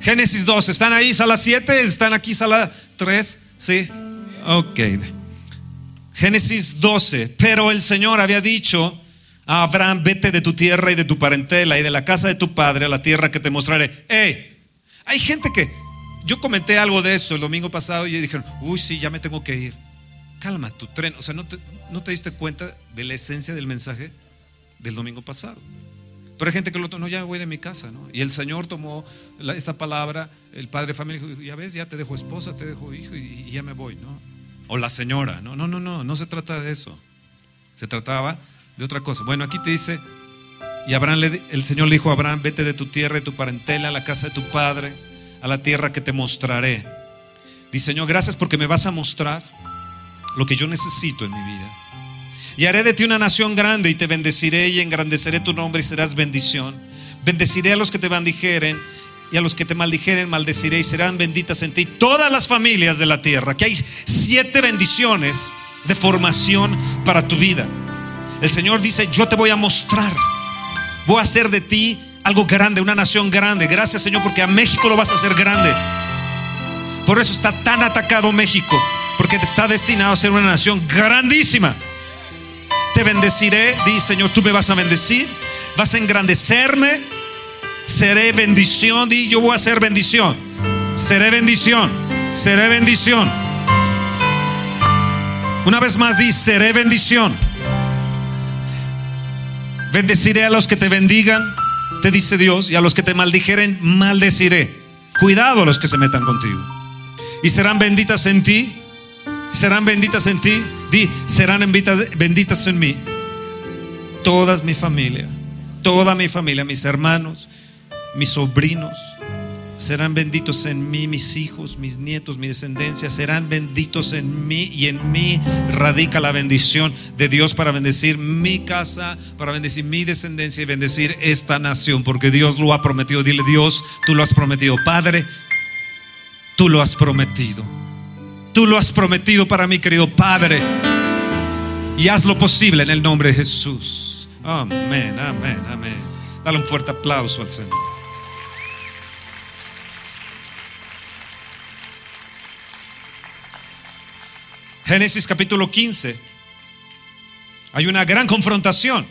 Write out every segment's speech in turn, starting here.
Génesis 12, ¿están ahí sala 7? ¿Están aquí sala 3? Sí. Ok. Génesis 12, pero el Señor había dicho a Abraham, vete de tu tierra y de tu parentela y de la casa de tu padre a la tierra que te mostraré. Hey, hay gente que, yo comenté algo de eso el domingo pasado y dijeron, uy, sí, ya me tengo que ir. Calma tu tren, o sea, ¿no te, no te diste cuenta de la esencia del mensaje del domingo pasado? Pero hay gente que lo no, ya me voy de mi casa, ¿no? Y el Señor tomó esta palabra, el padre de familia dijo, ya ves, ya te dejo esposa, te dejo hijo y, y, ya me voy, ¿no? O la señora, no, no, no, no, no se trata de eso. Se trataba de otra cosa. Bueno, aquí te dice, y Abraham le, el Señor le dijo a Abraham, vete de tu tierra y tu parentela a la casa de tu padre, a la tierra que te mostraré. Dice, Señor, gracias porque me vas a mostrar lo que yo necesito en mi vida. Y haré de ti una nación grande y te bendeciré y engrandeceré tu nombre y serás bendición. Bendeciré a los que te bendijeren y a los que te maldijeren maldeciré y serán benditas en ti todas las familias de la tierra. Que hay siete bendiciones de formación para tu vida. El Señor dice, yo te voy a mostrar. Voy a hacer de ti algo grande, una nación grande. Gracias Señor porque a México lo vas a hacer grande. Por eso está tan atacado México, porque está destinado a ser una nación grandísima te bendeciré, di Señor, tú me vas a bendecir, vas a engrandecerme, seré bendición, di yo voy a ser bendición, seré bendición, seré bendición. Una vez más di, seré bendición. Bendeciré a los que te bendigan, te dice Dios, y a los que te maldijeren, maldeciré. Cuidado a los que se metan contigo. Y serán benditas en ti, serán benditas en ti Di, serán benditas, en mí. Todas mi familia, toda mi familia, mis hermanos, mis sobrinos, serán benditos en mí, mis hijos, mis nietos, mi descendencia, serán benditos en mí y en mí radica la bendición de Dios para bendecir mi casa, para bendecir mi descendencia y bendecir esta nación, porque Dios lo ha prometido. Dile Dios, tú lo has prometido, Padre, tú lo has prometido. Tú lo has prometido para mí, querido Padre. Y haz lo posible en el nombre de Jesús. Amén, amén, amén. Dale un fuerte aplauso al Señor. Génesis capítulo 15. Hay una gran confrontación.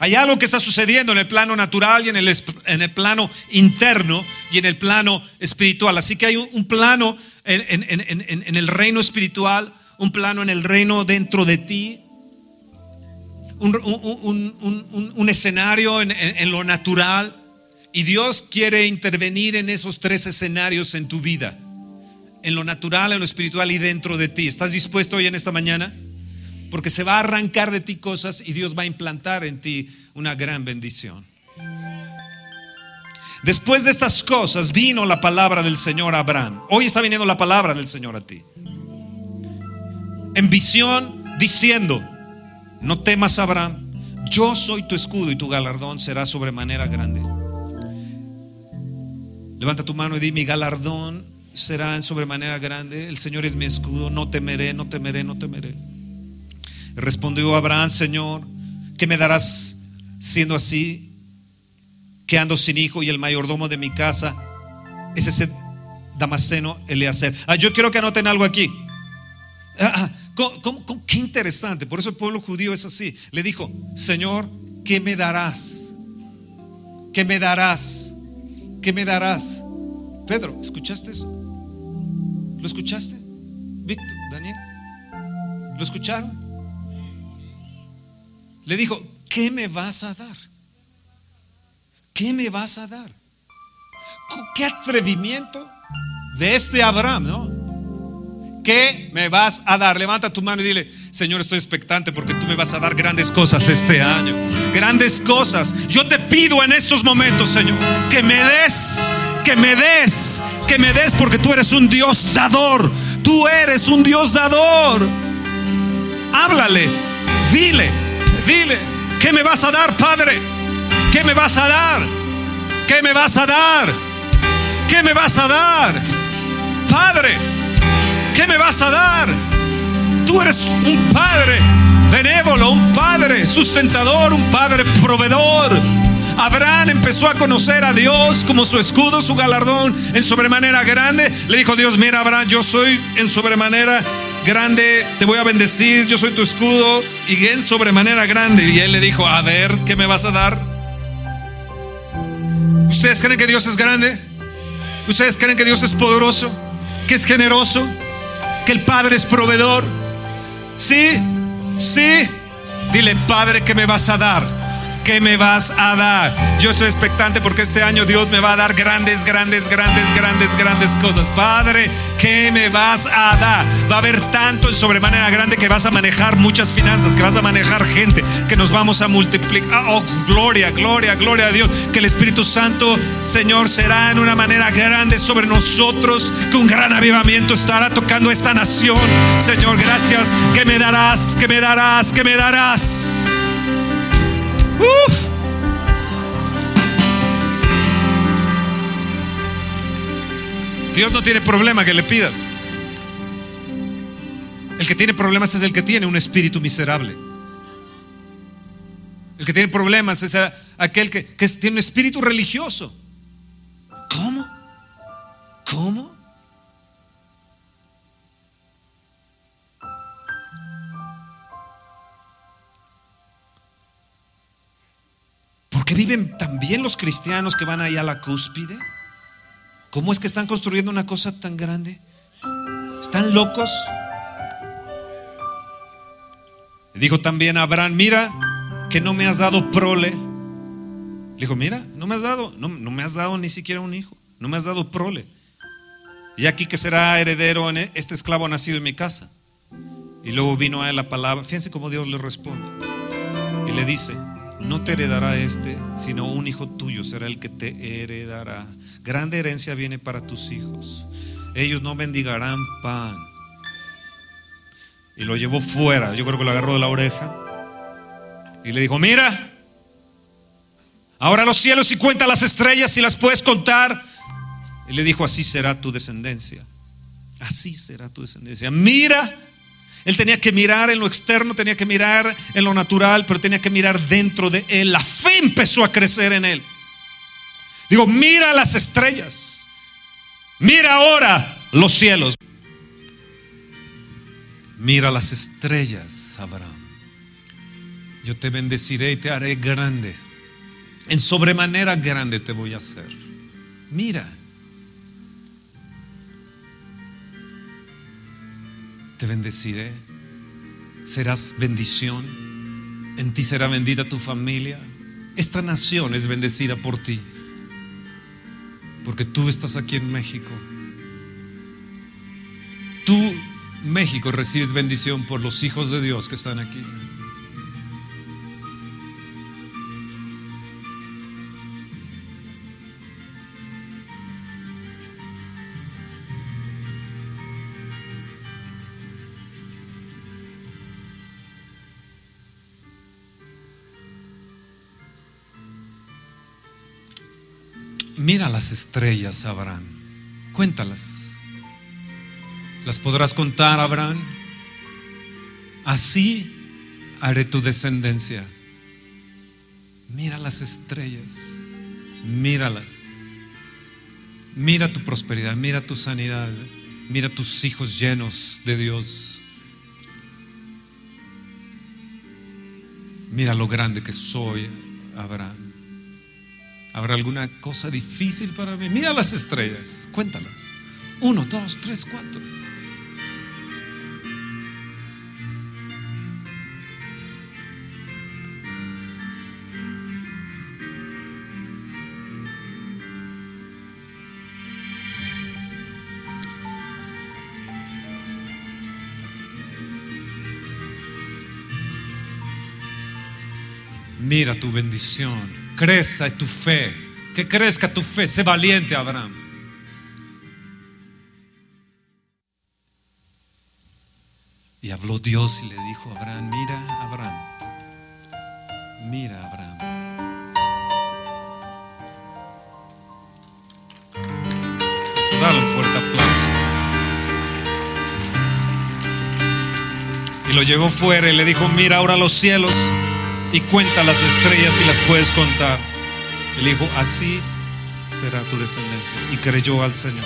Hay algo que está sucediendo en el plano natural y en el, en el plano interno y en el plano espiritual. Así que hay un, plano en, en, el reino espiritual, un plano en el reino dentro de ti, un, escenario en lo natural. Y Dios quiere intervenir en esos tres escenarios en tu vida, en lo natural, en lo espiritual y dentro de ti. ¿Estás dispuesto hoy en esta mañana? Porque se va a arrancar de ti cosas y Dios va a implantar en ti una gran bendición. Después de estas cosas vino la palabra del Señor a Abraham. Hoy está viniendo la palabra del Señor a ti. En visión diciendo, no temas Abraham, yo soy tu escudo y tu galardón será sobremanera grande. Levanta tu mano y di, mi galardón será en sobremanera grande. El Señor es mi escudo, no temeré, no temeré, no temeré. Respondió Abraham, Señor, ¿qué me darás siendo así? Que ando sin hijo y el mayordomo de mi casa es ese Damasceno Eleazar. Ah, yo quiero que anoten algo aquí. Ah, ah, qué interesante. Por eso el pueblo judío es así. Le dijo, Señor, ¿qué me darás? ¿Qué me darás? ¿Qué me darás? Pedro, ¿escuchaste eso? ¿Lo escuchaste? Víctor, Daniel, ¿lo escucharon? Le dijo, ¿qué me vas a dar? ¿Qué me vas a dar? ¿Qué atrevimiento de este Abraham? ¿Qué me vas a dar? Levanta tu mano y dile, Señor, estoy expectante porque tú me vas a dar grandes cosas este año. Grandes cosas. Yo te pido en estos momentos, Señor, que me des, que me des, que me des porque tú eres un Dios dador. Tú eres un Dios dador. Háblale, dile, Dile, ¿qué me vas a dar, Padre? ¿Qué me vas a dar? ¿Qué me vas a dar? ¿Qué me vas a dar? Padre, ¿qué me vas a dar? Tú eres un Padre benévolo, un Padre sustentador, un Padre proveedor. Abraham empezó a conocer a Dios como su escudo, su galardón en sobremanera grande. Le dijo Dios, mira Abraham, yo soy en sobremanera grande, te voy a bendecir, yo soy tu escudo y en sobremanera grande. Y él le dijo, a ver, ¿qué me vas a dar? ¿Ustedes creen que Dios es grande? ¿Ustedes creen que Dios es poderoso? ¿Que es generoso? ¿Que el Padre es proveedor? Sí, sí. Dile, Padre, ¿qué me vas a dar? ¿Qué me vas a dar? Yo estoy expectante porque este año Dios me va a dar grandes, grandes, grandes, grandes, grandes cosas. Padre, ¿qué me vas a dar? Va a haber tanto en sobremanera grande que vas a manejar muchas finanzas, que vas a manejar gente, que nos vamos a multiplicar. Oh, gloria, gloria, gloria a Dios. Que el Espíritu Santo, Señor, será en una manera grande sobre nosotros, que un gran avivamiento estará tocando esta nación. Señor, gracias. Que me darás, que me darás, que me darás. Dios no tiene problema que le pidas. El que tiene problemas es el que tiene un espíritu miserable. El que tiene problemas es aquel que, que tiene un espíritu religioso. ¿Cómo? ¿Cómo? Viven también los cristianos que van ahí a la cúspide? ¿Cómo es que están construyendo una cosa tan grande? ¿Están locos? Dijo también Abraham, mira que no me has dado prole. Le dijo, mira, no me has dado, no, no me has dado ni siquiera un hijo, no me has dado prole. Y aquí que será heredero en este esclavo nacido en mi casa. Y luego vino a él la palabra, fíjense cómo Dios le responde. Y le dice, no te heredará este, sino un hijo tuyo será el que te heredará. Grande herencia viene para tus hijos. Ellos no bendigarán pan. Y lo llevó fuera. Yo creo que lo agarró de la oreja. Y le dijo, mira, ahora los cielos y cuenta las estrellas si las puedes contar. Y le dijo, así será tu descendencia. Así será tu descendencia. Mira él tenía que mirar en lo externo, tenía que mirar en lo natural, pero tenía que mirar dentro de él. La fe empezó a crecer en él. Digo, mira las estrellas. Mira ahora los cielos. Mira las estrellas, Abraham. Yo te bendeciré y te haré grande. En sobremanera grande te voy a hacer. Mira. Te bendeciré, serás bendición, en ti será bendita tu familia, esta nación es bendecida por ti, porque tú estás aquí en México. Tú, México, recibes bendición por los hijos de Dios que están aquí. Mira las estrellas, Abraham. Cuéntalas. ¿Las podrás contar, Abraham? Así haré tu descendencia. Mira las estrellas. Míralas. Mira tu prosperidad, mira tu sanidad, mira tus hijos llenos de Dios. Mira lo grande que soy, Abraham. ¿Habrá alguna cosa difícil para mí? Mira las estrellas, cuéntalas. Uno, dos, tres, cuatro. Mira tu bendición crezca tu fe, que crezca tu fe, sé valiente, Abraham. Y habló Dios y le dijo a Abraham, mira, Abraham, mira, Abraham. Eso, dale un fuerte aplauso. Y lo llevó fuera y le dijo, mira ahora los cielos y cuenta las estrellas si las puedes contar. Él dijo, así será tu descendencia. Y creyó al Señor.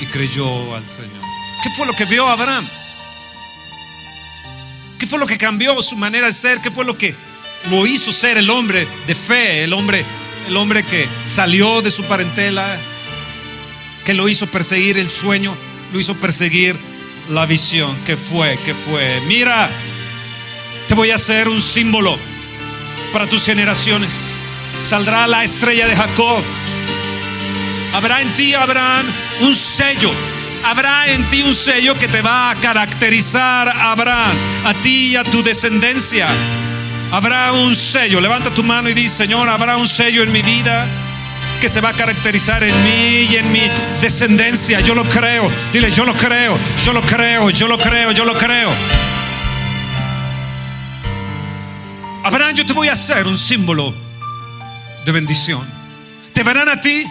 Y creyó al Señor. ¿Qué fue lo que vio Abraham? ¿Qué fue lo que cambió su manera de ser? ¿Qué fue lo que lo hizo ser el hombre de fe, el hombre, el hombre que salió de su parentela, que lo hizo perseguir el sueño, lo hizo perseguir la visión? ¿Qué fue? ¿Qué fue? Mira, te voy a hacer un símbolo para tus generaciones. Saldrá la estrella de Jacob. Habrá en ti, Abraham, un sello. Habrá en ti un sello que te va a caracterizar, Abraham, a ti y a tu descendencia. Habrá un sello. Levanta tu mano y dice, Señor, habrá un sello en mi vida que se va a caracterizar en mí y en mi descendencia. Yo lo creo. Dile, yo lo creo, yo lo creo, yo lo creo, yo lo creo. Abraham, yo te voy a hacer un símbolo de bendición. Te verán a ti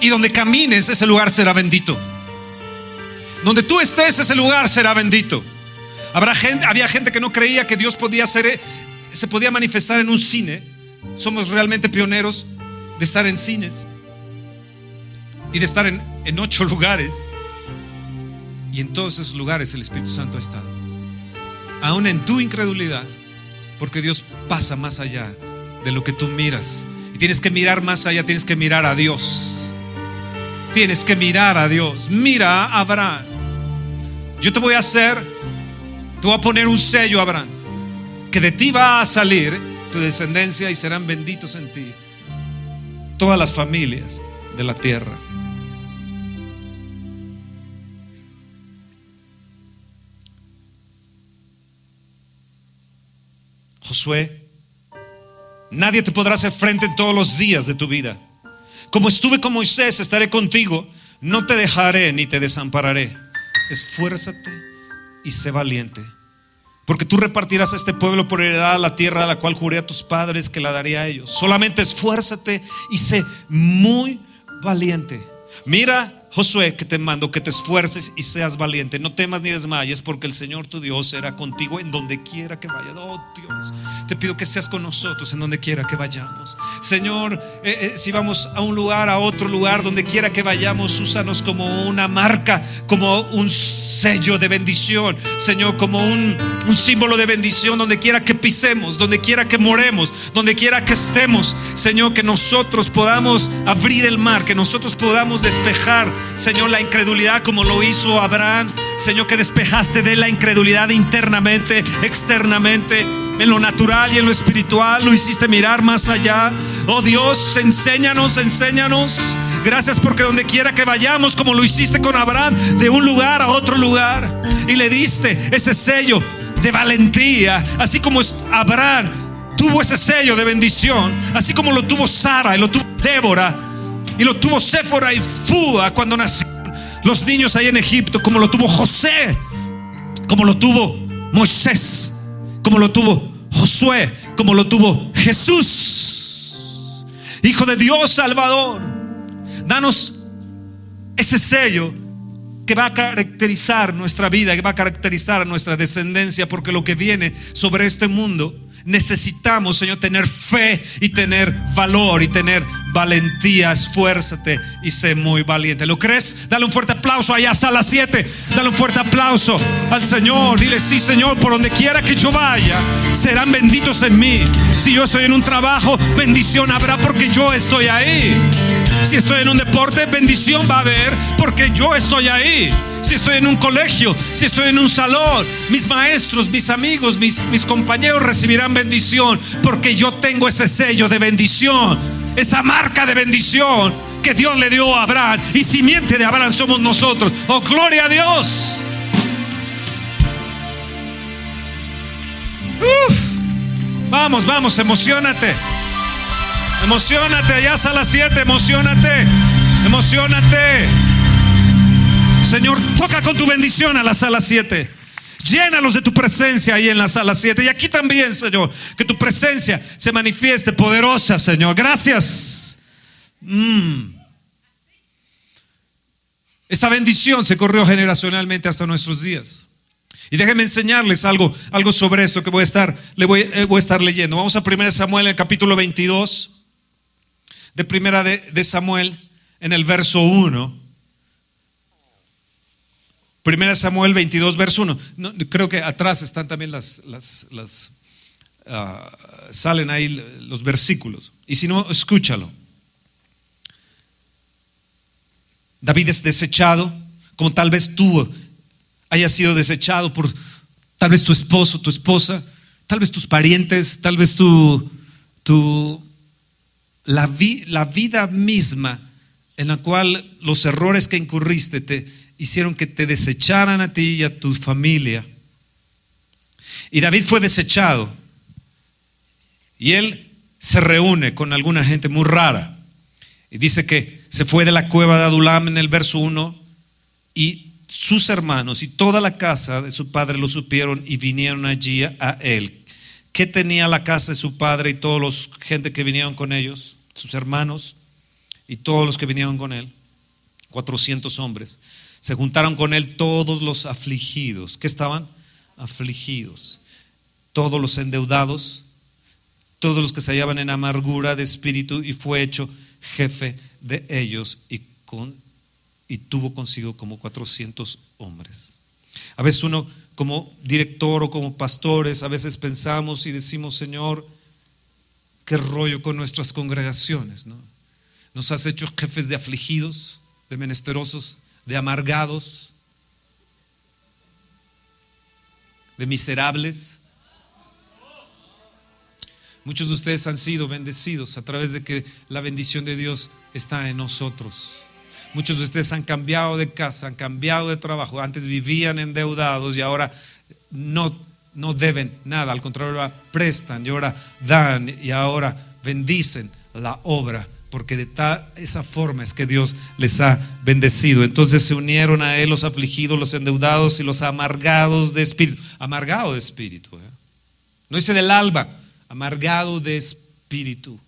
y donde camines ese lugar será bendito. Donde tú estés ese lugar será bendito. Habrá gente, había gente que no creía que Dios podía ser, se podía manifestar en un cine. Somos realmente pioneros de estar en cines y de estar en, en ocho lugares. Y en todos esos lugares el Espíritu Santo ha estado. Aún en tu incredulidad, porque Dios pasa más allá de lo que tú miras. Y tienes que mirar más allá, tienes que mirar a Dios. Tienes que mirar a Dios. Mira a Abraham. Yo te voy a hacer, te voy a poner un sello, Abraham, que de ti va a salir tu descendencia y serán benditos en ti todas las familias de la tierra. Josué, nadie te podrá hacer frente en todos los días de tu vida. Como estuve con Moisés, estaré contigo. No te dejaré ni te desampararé. Esfuérzate y sé valiente. Porque tú repartirás a este pueblo por heredad la tierra a la cual juré a tus padres que la daría a ellos. Solamente esfuérzate y sé muy valiente. Mira Josué, que te mando que te esfuerces y seas valiente. No temas ni desmayes, porque el Señor tu Dios será contigo en donde quiera que vayas. Oh Dios, te pido que seas con nosotros en donde quiera que vayamos. Señor, eh, eh, si vamos a un lugar, a otro lugar, donde quiera que vayamos, úsanos como una marca, como un sello de bendición. Señor, como un, un símbolo de bendición, donde quiera que pisemos, donde quiera que moremos, donde quiera que estemos. Señor, que nosotros podamos abrir el mar, que nosotros podamos despejar Señor, la incredulidad como lo hizo Abraham. Señor, que despejaste de la incredulidad internamente, externamente, en lo natural y en lo espiritual. Lo hiciste mirar más allá. Oh Dios, enséñanos, enséñanos. Gracias porque donde quiera que vayamos, como lo hiciste con Abraham, de un lugar a otro lugar, y le diste ese sello de valentía, así como Abraham tuvo ese sello de bendición, así como lo tuvo Sara y lo tuvo Débora y lo tuvo Séfora y Fua cuando nacieron los niños ahí en Egipto, como lo tuvo José, como lo tuvo Moisés, como lo tuvo Josué, como lo tuvo Jesús, Hijo de Dios Salvador. Danos ese sello que va a caracterizar nuestra vida, que va a caracterizar nuestra descendencia, porque lo que viene sobre este mundo necesitamos, Señor, tener fe y tener valor y tener valentía. Esfuérzate y sé muy valiente. ¿Lo crees? Dale un fuerte aplauso allá, sala 7. Dale un fuerte aplauso al Señor. Dile, sí, Señor, por donde quiera que yo vaya, serán benditos en mí. Si yo estoy en un trabajo, bendición habrá porque yo estoy ahí. Si estoy en un deporte, bendición va a haber porque yo estoy ahí si estoy en un colegio, si estoy en un salón, mis maestros, mis amigos, mis, mis compañeros recibirán bendición porque yo tengo ese sello de bendición, esa marca de bendición que Dios le dio a Abraham y simiente de Abraham somos nosotros. Oh, gloria a Dios. Vamos, vamos, emocionate. Emocionate, allá a las 7, emocionate. Emocionate. Señor, toca con tu bendición a la sala 7. Llénalos de tu presencia ahí en la sala 7. Y aquí también, Señor, que tu presencia se manifieste poderosa, Señor. Gracias. Mm. Esta bendición se corrió generacionalmente hasta nuestros días. Y déjenme enseñarles algo, algo sobre esto que voy a estar, eh, leyendo. Vamos a 1 Samuel, el capítulo 22. de primera de, de Samuel en el verso 1. Primera Samuel 22, verso 1. No, creo que atrás están también las, las, las ah, salen ahí los versículos. Y si no, escúchalo. David es desechado, como tal vez tú hayas sido desechado por tal vez tu esposo, tu esposa, tal vez tus parientes, tal vez tu, tu la, vi, la vida misma en la cual los errores que incurriste te hicieron que te desecharan a ti y a tu familia. Y David fue desechado. Y él se reúne con alguna gente muy rara. Y dice que se fue de la cueva de Adulam en el verso 1 y sus hermanos y toda la casa de su padre lo supieron y vinieron allí a él. ¿Qué tenía la casa de su padre y todos los gente que vinieron con ellos? Sus hermanos y todos los que vinieron con él. 400 hombres. Se juntaron con él todos los afligidos. ¿Qué estaban? Afligidos. Todos los endeudados, todos los que se hallaban en amargura de espíritu y fue hecho jefe de ellos y, con, y tuvo consigo como 400 hombres. A veces uno como director o como pastores, a veces pensamos y decimos, Señor, qué rollo con nuestras congregaciones. ¿no? Nos has hecho jefes de afligidos, de menesterosos, de amargados, de miserables. Muchos de ustedes han sido bendecidos a través de que la bendición de Dios está en nosotros. Muchos de ustedes han cambiado de casa, han cambiado de trabajo. Antes vivían endeudados y ahora no, no deben nada. Al contrario, ahora prestan y ahora dan y ahora bendicen la obra. Porque de tal, esa forma es que Dios les ha bendecido. Entonces se unieron a Él los afligidos, los endeudados y los amargados de espíritu. Amargado de espíritu. ¿eh? No dice del alba, amargado de espíritu.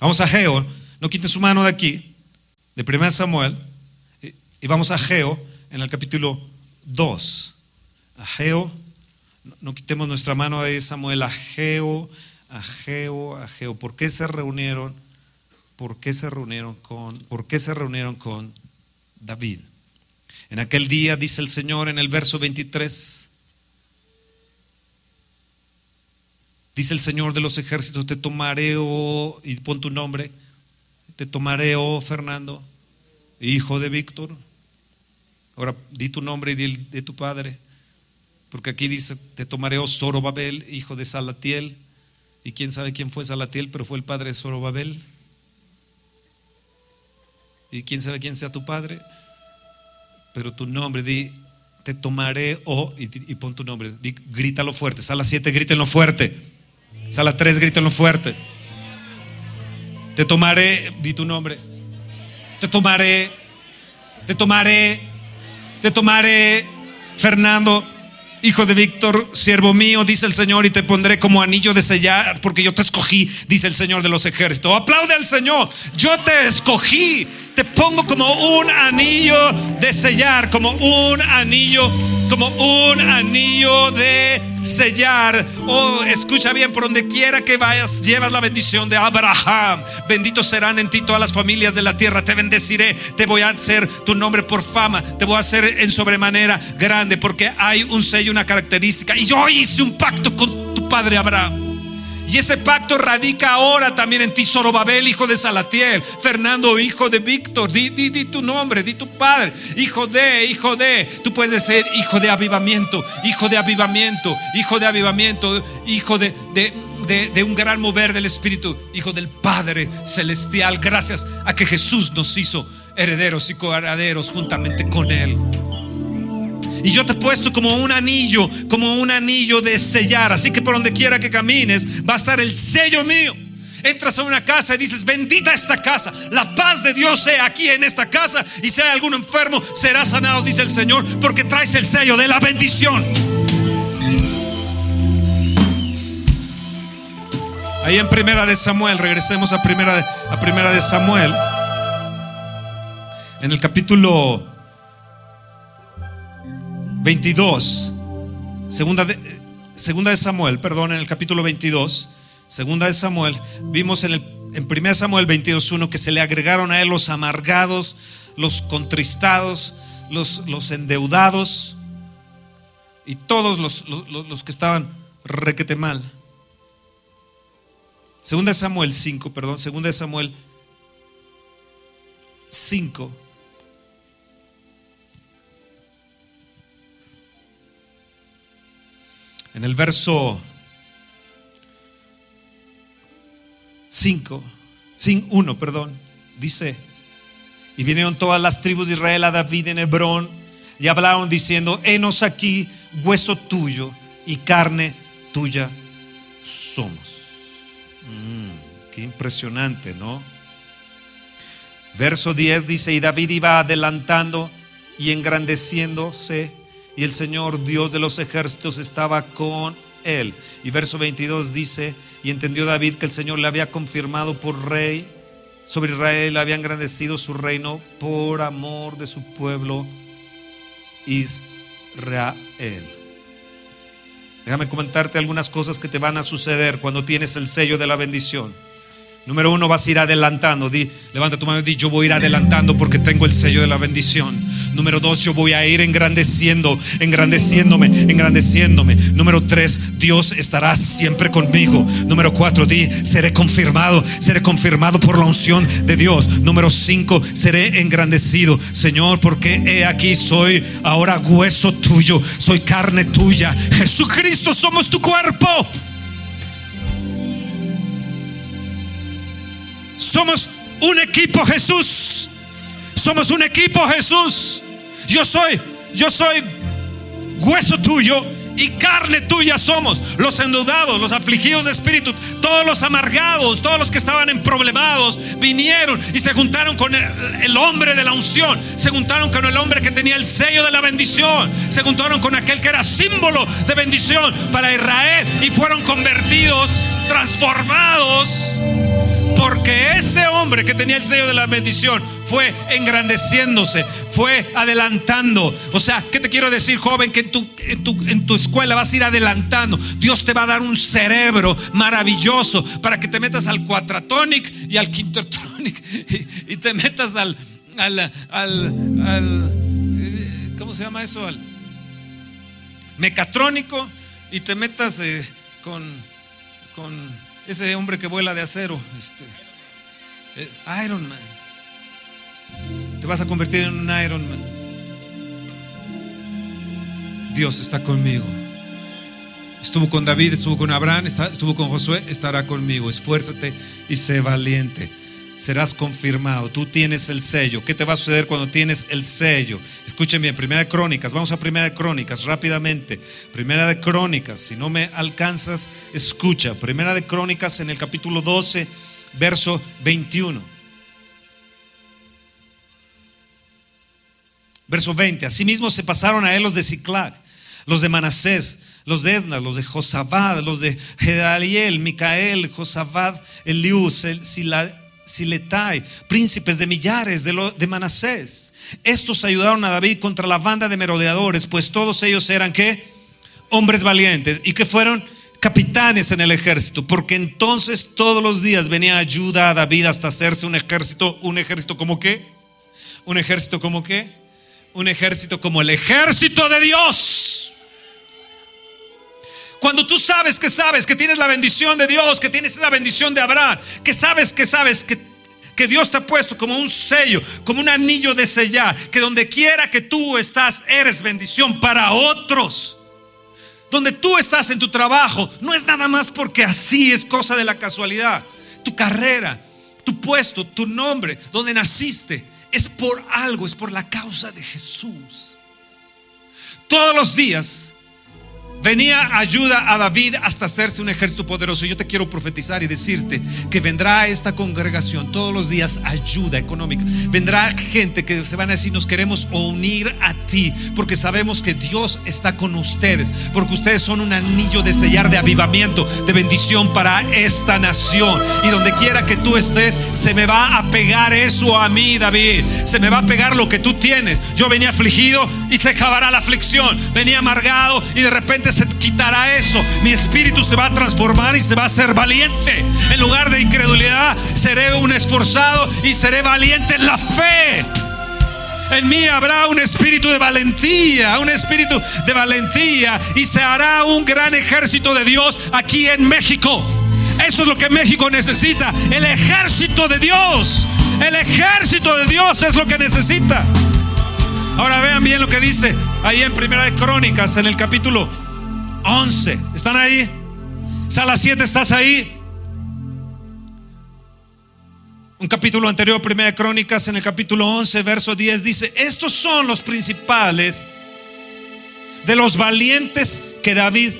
Vamos a Geo, no quite su mano de aquí, de 1 Samuel, y vamos a Geo en el capítulo 2. A Geo, no quitemos nuestra mano de Samuel, a Geo, a Geo, a Geo. ¿Por qué se reunieron? ¿Por qué se reunieron con, por qué se reunieron con David? En aquel día, dice el Señor en el verso 23, Dice el Señor de los ejércitos, te tomaré, oh, y pon tu nombre, te tomaré, oh Fernando, hijo de Víctor. Ahora di tu nombre y di de tu padre, porque aquí dice, te tomaré, oh Zorobabel, hijo de Salatiel. Y quién sabe quién fue Salatiel, pero fue el padre de Zorobabel. Y quién sabe quién sea tu padre, pero tu nombre, di, te tomaré, oh, y, pon tu nombre, di, grítalo fuerte. Sala 7, grítenlo fuerte. Sala 3, grítenlo fuerte. Te tomaré, di tu nombre. Te tomaré, te tomaré, te tomaré, Fernando, hijo de Víctor, siervo mío, dice el Señor, y te pondré como anillo de sellar, porque yo te escogí, dice el Señor de los ejércitos. Aplaude al Señor, yo te escogí te pongo como un anillo de sellar, como un anillo, como un anillo de sellar. Oh, escucha bien, por donde quiera que vayas, llevas la bendición de Abraham. Benditos serán en ti todas las familias de la tierra. Te bendeciré, te voy a hacer tu nombre por fama, te voy a hacer en sobremanera grande, porque hay un sello, una característica. Y yo hice un pacto con tu padre Abraham. Y ese pacto radica ahora también en ti, Zorobabel, hijo de Salatiel, Fernando, hijo de Víctor, di, tu nombre, di tu padre, hijo de, hijo de, tú puedes ser hijo de avivamiento, hijo de avivamiento, hijo de avivamiento, hijo de, de, de un gran mover del Espíritu, hijo del Padre Celestial, gracias a que Jesús nos hizo herederos y coherederos juntamente con Él. Y yo te he puesto como un anillo, como un anillo de sellar. Así que por donde quiera que camines, va a estar el sello mío. Entras a una casa y dices, bendita esta casa, la paz de Dios sea aquí en esta casa y si hay algún enfermo, será sanado, dice el Señor, porque traes el sello de la bendición. Ahí en Primera de Samuel, regresemos a Primera de, a primera de Samuel, en el capítulo 22, segunda de, segunda de Samuel, perdón, en el capítulo 22, segunda de Samuel, vimos en el en 1 Samuel 22.1 que se le agregaron a él los amargados, los contristados, los, los endeudados y todos los, los, que estaban requete mal. Segunda de Samuel 5, perdón, segunda de Samuel 5. En el verso 5, 1, perdón, dice, y vinieron todas las tribus de Israel a David en Hebrón y hablaron diciendo, henos aquí hueso tuyo y carne tuya somos. Mm, qué impresionante, ¿no? Verso 10 dice, y David iba adelantando y engrandeciéndose, y el Señor Dios de los ejércitos estaba con él. Y verso 22 dice, y entendió David que el Señor le había confirmado por rey sobre Israel, le había engrandecido su reino por amor de su pueblo Israel. Déjame comentarte algunas cosas que te van a suceder cuando tienes el sello de la bendición. Número uno, vas a ir adelantando. Di, levanta tu mano y di, yo voy a ir adelantando porque tengo el sello de la bendición. Número dos, yo voy a ir engrandeciendo, engrandeciéndome, engrandeciéndome. Número tres, Dios estará siempre conmigo. Número cuatro, di, seré confirmado, seré confirmado por la unción de Dios. Número cinco, seré engrandecido. Señor, porque he aquí soy ahora hueso tuyo, soy carne tuya. Jesucristo, somos tu cuerpo. Somos un equipo Jesús. Somos un equipo Jesús. Yo soy, yo soy hueso tuyo y carne tuya somos. Los endeudados, los afligidos de espíritu, todos los amargados, todos los que estaban en problemados, vinieron y se juntaron con el, el, hombre de la unción. Se juntaron con el hombre que tenía el sello de la bendición. Se juntaron con aquel que era símbolo de bendición para Israel y fueron convertidos, transformados porque ese hombre que tenía el sello de la bendición fue engrandeciéndose, fue adelantando. O sea, ¿qué te quiero decir, joven? Que en tu, en tu, en tu escuela vas a ir adelantando. Dios te va a dar un cerebro maravilloso para que te metas al cuatratonic y al quintertonic y, te metas al, al, al, al, eh, ¿cómo se llama eso? Al mecatrónico y te metas eh, con, con ese hombre que vuela de acero, este, eh, Iron Man. Te vas a convertir en un Iron Man. Dios está conmigo. Estuvo con David, estuvo con Abraham, estuvo con Josué, estará conmigo. Esfuérzate y sé valiente serás confirmado. Tú tienes el sello. ¿Qué te va a suceder cuando tienes el sello? Escuchen bien, Primera de Crónicas. Vamos a Primera de Crónicas rápidamente. Primera de Crónicas. Si no me alcanzas, escucha. Primera de Crónicas en el capítulo 12, verso 21. Verso 20. Asimismo se pasaron a él los de Ciclac, los de Manasés, los de Edna, los de Josabad, los de Gedaliel, Micael, Josabad, Eliú, Sila, Siletai, príncipes de millares de, Manasés. Estos ayudaron a David contra la banda de merodeadores, pues todos ellos eran qué? Hombres valientes y que fueron capitanes en el ejército, porque entonces todos los días venía ayuda a David hasta hacerse un ejército, un ejército como qué? Un ejército como qué? Un ejército como el ejército de Dios. Cuando tú sabes que sabes que tienes la bendición de Dios, que tienes la bendición de Abraham, que sabes que sabes que, que Dios te ha puesto como un sello, como un anillo de sellar, que donde quiera que tú estás eres bendición para otros. Donde tú estás en tu trabajo, no es nada más porque así es cosa de la casualidad. Tu carrera, tu puesto, tu nombre, donde naciste, es por algo, es por la causa de Jesús. Todos los días Venía ayuda a David hasta hacerse un ejército poderoso. Yo te quiero profetizar y decirte que vendrá a esta congregación todos los días ayuda económica. Vendrá gente que se van a decir, nos queremos unir a ti, porque sabemos que Dios está con ustedes, porque ustedes son un anillo de sellar de avivamiento, de bendición para esta nación. Y donde quiera que tú estés, se me va a pegar eso a mí, David. Se me va a pegar lo que tú tienes. Yo venía afligido y se acabará la aflicción. Venía amargado y de repente se quitará eso. Mi espíritu se va a transformar y se va a hacer valiente. En lugar de incredulidad, seré un esforzado y seré valiente en la fe. En mí habrá un espíritu de valentía, un espíritu de valentía y se hará un gran ejército de Dios aquí en México. Eso es lo que México necesita, el ejército de Dios. El ejército de Dios es lo que necesita. Ahora vean bien lo que dice ahí en Primera de Crónicas, en el capítulo 11. ¿Están ahí? Sala 7, ¿estás ahí? Un capítulo anterior, Primera de Crónicas, en el capítulo 11, verso 10, dice, estos son los principales de los valientes que David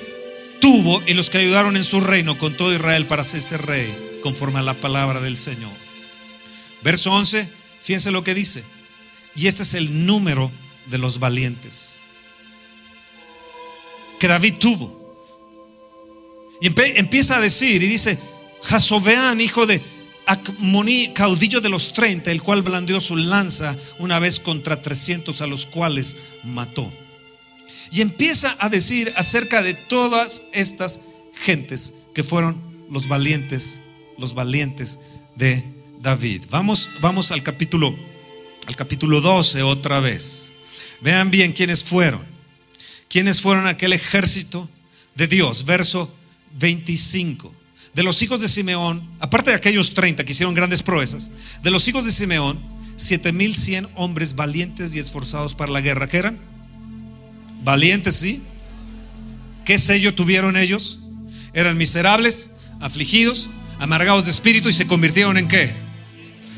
tuvo y los que ayudaron en su reino con todo Israel para hacerse rey, conforme a la palabra del Señor. Verso 11, fíjense lo que dice. Y este es el número de los valientes que David tuvo. Y empieza a decir y dice, Jasobeán, hijo de Acmoní, caudillo de los 30, el cual blandió su lanza una vez contra 300 a los cuales mató. Y empieza a decir acerca de todas estas gentes que fueron los valientes, los valientes de David. Vamos, vamos al capítulo al capítulo 12 otra vez. Vean bien quiénes fueron. Quiénes fueron aquel ejército de Dios, verso 25. De los hijos de Simeón, aparte de aquellos 30 que hicieron grandes proezas, de los hijos de Simeón, 7100 hombres valientes y esforzados para la guerra. ¿Qué eran? Valientes, ¿sí? ¿Qué sello tuvieron ellos? Eran miserables, afligidos, amargados de espíritu y se convirtieron en qué?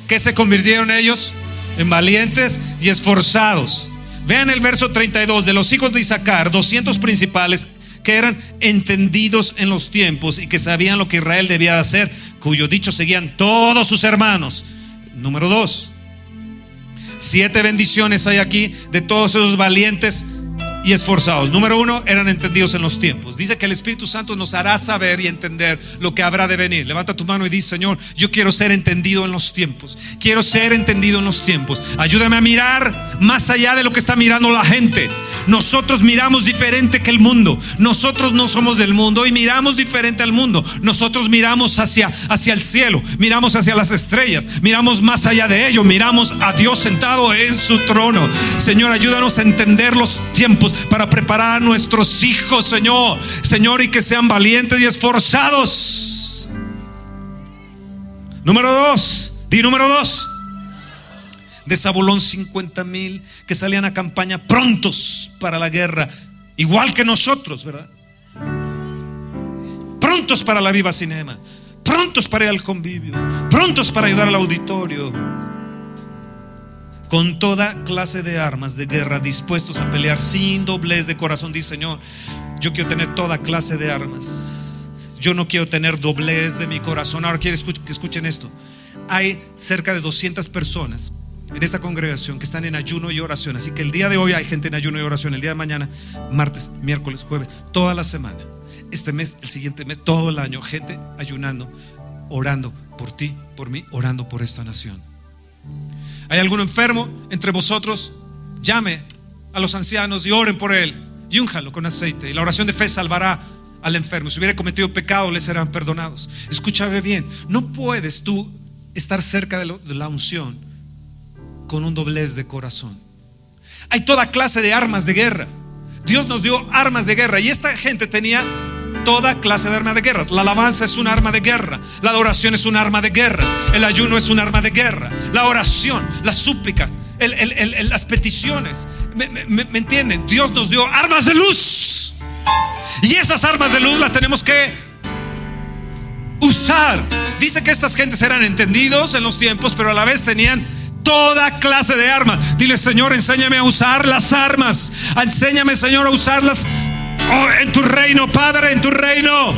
¿Qué se convirtieron ellos? En valientes y esforzados. Vean el verso 32 de los hijos de Isaacar, 200 principales que eran entendidos en los tiempos y que sabían lo que Israel debía hacer, cuyo dicho seguían todos sus hermanos. Número 2. Siete bendiciones hay aquí de todos esos valientes y esforzados. Número uno, eran entendidos en los tiempos. Dice que el Espíritu Santo nos hará saber y entender lo que habrá de venir. Levanta tu mano y dice, Señor, yo quiero ser entendido en los tiempos. Quiero ser entendido en los tiempos. Ayúdame a mirar más allá de lo que está mirando la gente. Nosotros miramos diferente que el mundo. Nosotros no somos del mundo y miramos diferente al mundo. Nosotros miramos hacia, hacia el cielo, miramos hacia las estrellas, miramos más allá de ello, miramos a Dios sentado en su trono. Señor, ayúdanos a entender los tiempos para preparar a nuestros hijos, Señor. Señor, y que sean valientes y esforzados. Número dos, di número dos de Zabulón 50 mil que salían a campaña prontos para la guerra, igual que nosotros, ¿verdad? Prontos para la viva cinema, prontos para ir al convivio, prontos para ayudar al auditorio, con toda clase de armas de guerra, dispuestos a pelear sin doblez de corazón, dice Señor, yo quiero tener toda clase de armas. Yo no quiero tener doblez de mi corazón. Ahora quiero que escuchen esto. Hay cerca de 200 personas en esta congregación que están en ayuno y oración. Así que el día de hoy hay gente en ayuno y oración, el día de mañana, martes, miércoles, jueves, toda la semana. Este mes, el siguiente mes, todo el año, gente ayunando, orando por ti, por mí, orando por esta nación. ¿Hay alguno enfermo entre vosotros? Llame a los ancianos y oren por él y únjalo con aceite. Y la oración de fe salvará al enfermo. Si hubiera cometido pecado, le serán perdonados. Escúchame bien, no puedes tú estar cerca de la unción con un doblez de corazón. Hay toda clase de armas de guerra. Dios nos dio armas de guerra y esta gente tenía toda clase de armas de guerra. La alabanza es un arma de guerra, la adoración es un arma de guerra, el ayuno es un arma de guerra, la oración, la súplica, las peticiones. ¿Me, entienden? Dios nos dio armas de luz. Y esas armas de luz las tenemos que usar. Dice que estas gentes eran entendidos en los tiempos, pero a la vez tenían toda clase de armas. Dile, Señor, enséñame a usar las armas. Enséñame, Señor, a usarlas oh, en tu reino, Padre, en tu reino.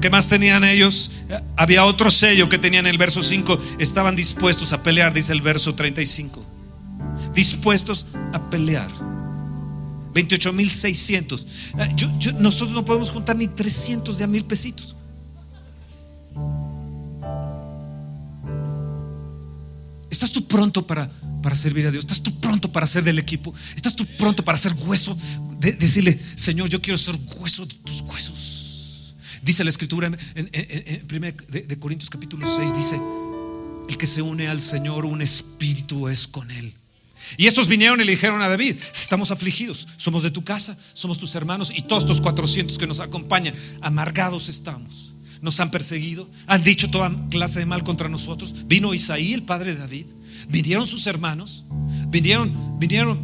¿Qué más tenían ellos? Había otro sello que tenían en el verso 5. Estaban dispuestos a pelear, dice el verso 35. Dispuestos a pelear. 28.600. nosotros no podemos juntar ni 300 de a mil pesitos. Tú pronto para, para servir a Dios? ¿Estás tú pronto para ser del equipo? ¿Estás tú pronto para ser hueso? De, decirle, Señor, yo quiero ser hueso de tus huesos. Dice la escritura en, en, de, de Corintios capítulo 6, dice, el que se une al Señor, un espíritu es con él. Y estos vinieron y le dijeron a David, estamos afligidos, somos de tu casa, somos tus hermanos y todos estos 400 que nos acompañan, amargados estamos, nos han perseguido, han dicho toda clase de mal contra nosotros. Vino Isaí, el padre de David, vinieron sus hermanos, vinieron, vinieron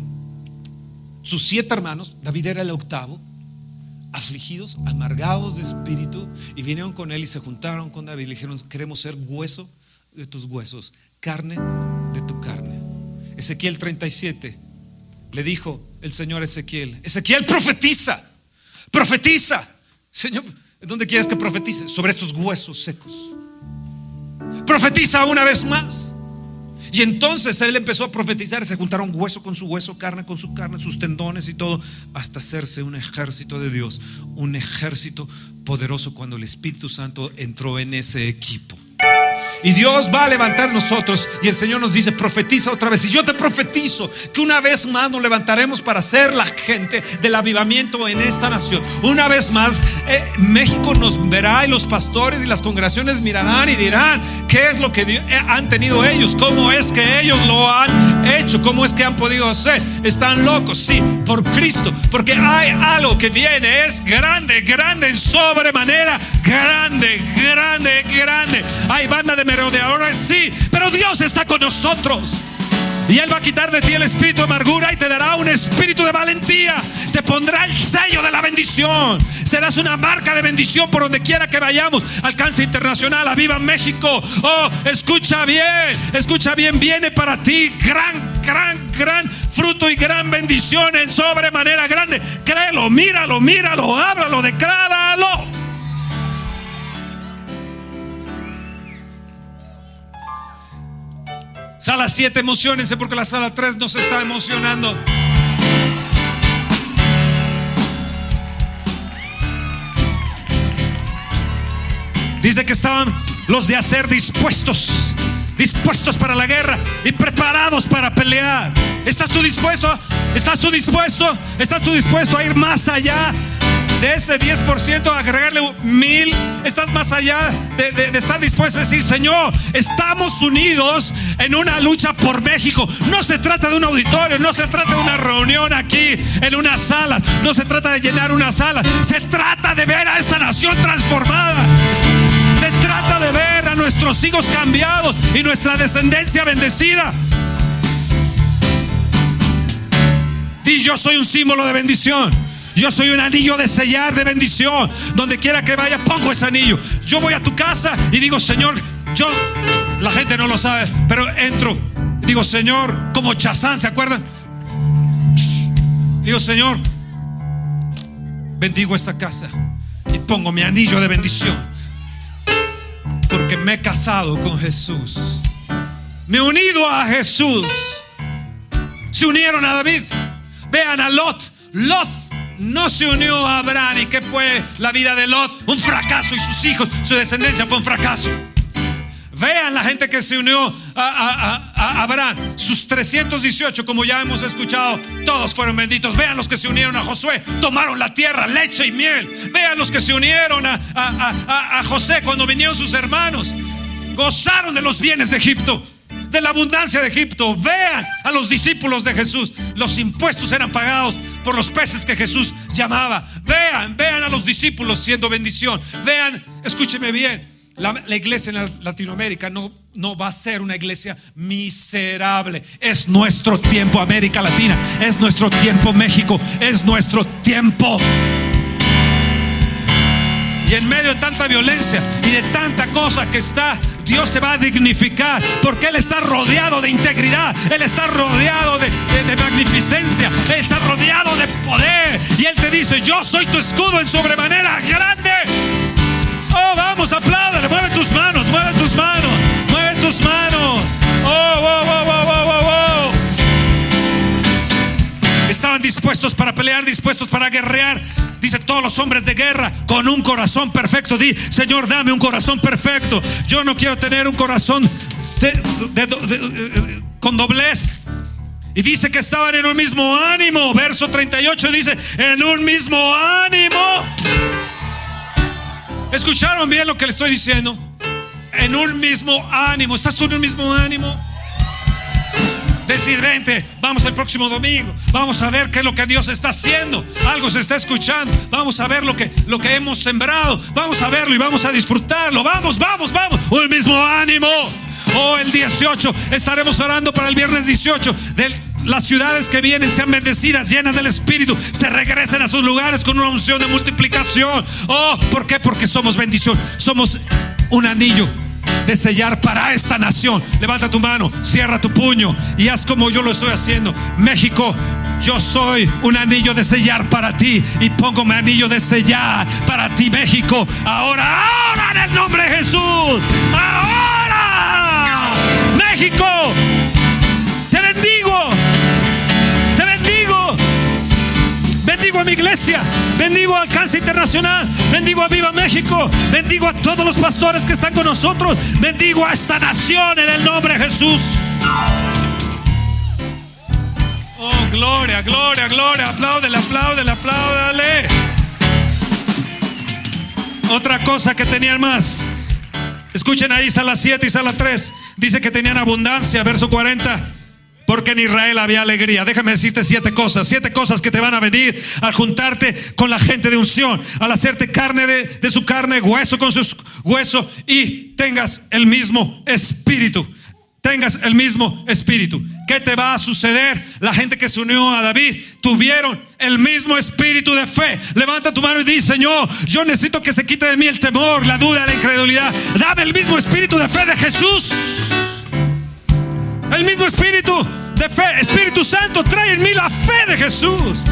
sus siete hermanos, David era el octavo, afligidos, amargados de espíritu, y vinieron con él y se juntaron con David y le dijeron, queremos ser hueso de tus huesos, carne de tu carne. Ezequiel 37 le dijo el Señor Ezequiel, Ezequiel profetiza, profetiza. Señor, ¿dónde quieres que profetice? Sobre estos huesos secos. Profetiza una vez más. Y entonces él empezó a profetizar, se juntaron hueso con su hueso, carne con su carne, sus tendones y todo, hasta hacerse un ejército de Dios, un ejército poderoso cuando el Espíritu Santo entró en ese equipo. Y Dios va a levantar nosotros. Y el Señor nos dice, profetiza otra vez. Y yo te profetizo que una vez más nos levantaremos para ser la gente del avivamiento en esta nación. Una vez más, eh, México nos verá y los pastores y las congregaciones mirarán y dirán, ¿qué es lo que eh, han tenido ellos? ¿Cómo es que ellos lo han hecho? ¿Cómo es que han podido hacer? Están locos, sí, por Cristo. Porque hay algo que viene, es grande, grande en sobremanera, grande, grande, grande. Hay banda de ahora sí, pero Dios está con nosotros. Y Él va a quitar de ti el espíritu de amargura y te dará un espíritu de valentía. Te pondrá el sello de la bendición. Serás una marca de bendición por donde quiera que vayamos. Alcance internacional, a viva México. Oh, escucha bien, escucha bien. Viene para ti gran, gran, gran fruto y gran bendición en sobremanera grande. Créelo, míralo, míralo, háblalo, decláralo. Sala 7, emocionense porque la sala 3 nos está emocionando. Dice que estaban los de hacer dispuestos, dispuestos para la guerra y preparados para pelear. ¿Estás tú dispuesto? ¿Estás tú dispuesto? ¿Estás tú dispuesto a ir más allá de ese 10%, agregarle mil, estás más allá de, estar dispuesto a decir, Señor, estamos unidos en una lucha por México. No se trata de un auditorio, no se trata de una reunión aquí en unas salas, no se trata de llenar una sala, se trata de ver a esta nación transformada. Se trata de ver a nuestros hijos cambiados y nuestra descendencia bendecida. Y yo soy un símbolo de bendición. Yo soy un anillo de sellar de bendición. Donde quiera que vaya, pongo ese anillo. Yo voy a tu casa y digo, Señor, yo, la gente no lo sabe, pero entro. Digo, Señor, como Chazán, ¿se acuerdan? Digo, Señor, bendigo esta casa y pongo mi anillo de bendición. Porque me he casado con Jesús. Me he unido a Jesús. Se unieron a David. Vean a Lot. Lot no se unió a Abraham. ¿Y qué fue la vida de Lot? Un fracaso y sus hijos, su descendencia fue un fracaso. Vean la gente que se unió a, Abraham. Sus 318, como ya hemos escuchado, todos fueron benditos. Vean los que se unieron a Josué, tomaron la tierra, leche y miel. Vean los que se unieron a, a José cuando vinieron sus hermanos. Gozaron de los bienes de Egipto de la abundancia de Egipto. Vean a los discípulos de Jesús. Los impuestos eran pagados por los peces que Jesús llamaba. Vean, vean a los discípulos siendo bendición. Vean, escúcheme bien. La, iglesia en Latinoamérica no, no va a ser una iglesia miserable. Es nuestro tiempo América Latina. Es nuestro tiempo México. Es nuestro tiempo. Y en medio de tanta violencia y de tanta cosa que está, Dios se va a dignificar porque Él está rodeado de integridad, Él está rodeado de, magnificencia, Él está rodeado de poder. Y Él te dice, yo soy tu escudo en sobremanera grande. Oh, vamos, apláudale, mueve tus manos, mueve tus manos, mueve tus manos. Oh, oh, oh, oh, oh. Dispuestos para pelear, dispuestos para guerrear Dice todos los hombres de guerra con un corazón perfecto. Di, Señor, dame un corazón perfecto. Yo no quiero tener un corazón con doblez. Y dice que estaban en un mismo ánimo. Verso 38 dice, en un mismo ánimo. ¿Escucharon bien lo que le estoy diciendo? En un mismo ánimo. ¿Estás tú en un mismo ánimo? Decir, vente, vamos el próximo domingo. Vamos a ver qué es lo que Dios está haciendo. Algo se está escuchando. Vamos a ver lo que, lo que hemos sembrado. Vamos a verlo y vamos a disfrutarlo. Vamos, vamos, vamos. Un mismo ánimo. Oh, el 18 estaremos orando para el viernes 18 de las ciudades que vienen sean bendecidas, llenas del Espíritu, se regresen a sus lugares con una unción de multiplicación. Oh, ¿por qué? Porque somos bendición, somos un anillo de sellar para esta nación. Levanta tu mano, cierra tu puño y haz como yo lo estoy haciendo. México, yo soy un anillo de sellar para ti y pongo mi anillo de sellar para ti, México. Ahora, ahora en el nombre de Jesús. Ahora, México, Bendigo a mi iglesia, bendigo a Alcance Internacional, bendigo a Viva México, bendigo a todos los pastores que están con nosotros, bendigo a esta nación en el nombre de Jesús. Oh, gloria, gloria, gloria. Apláudele, apláudele, apláudale. Otra cosa que tenían más. Escuchen ahí, sala 7 y sala 3. Dice que tenían abundancia, verso 40. Porque en Israel había alegría. Déjame decirte siete cosas. Siete cosas que te van a venir al juntarte con la gente de unción. Al hacerte carne de, su carne, hueso con sus huesos. Y tengas el mismo espíritu. Tengas el mismo espíritu. ¿Qué te va a suceder? La gente que se unió a David tuvieron el mismo espíritu de fe. Levanta tu mano y di, Señor, yo necesito que se quite de mí el temor, la duda, la incredulidad. Dame el mismo espíritu de fe de Jesús. El mismo espíritu de fe. Espíritu Santo, trae en mí la fe de Jesús.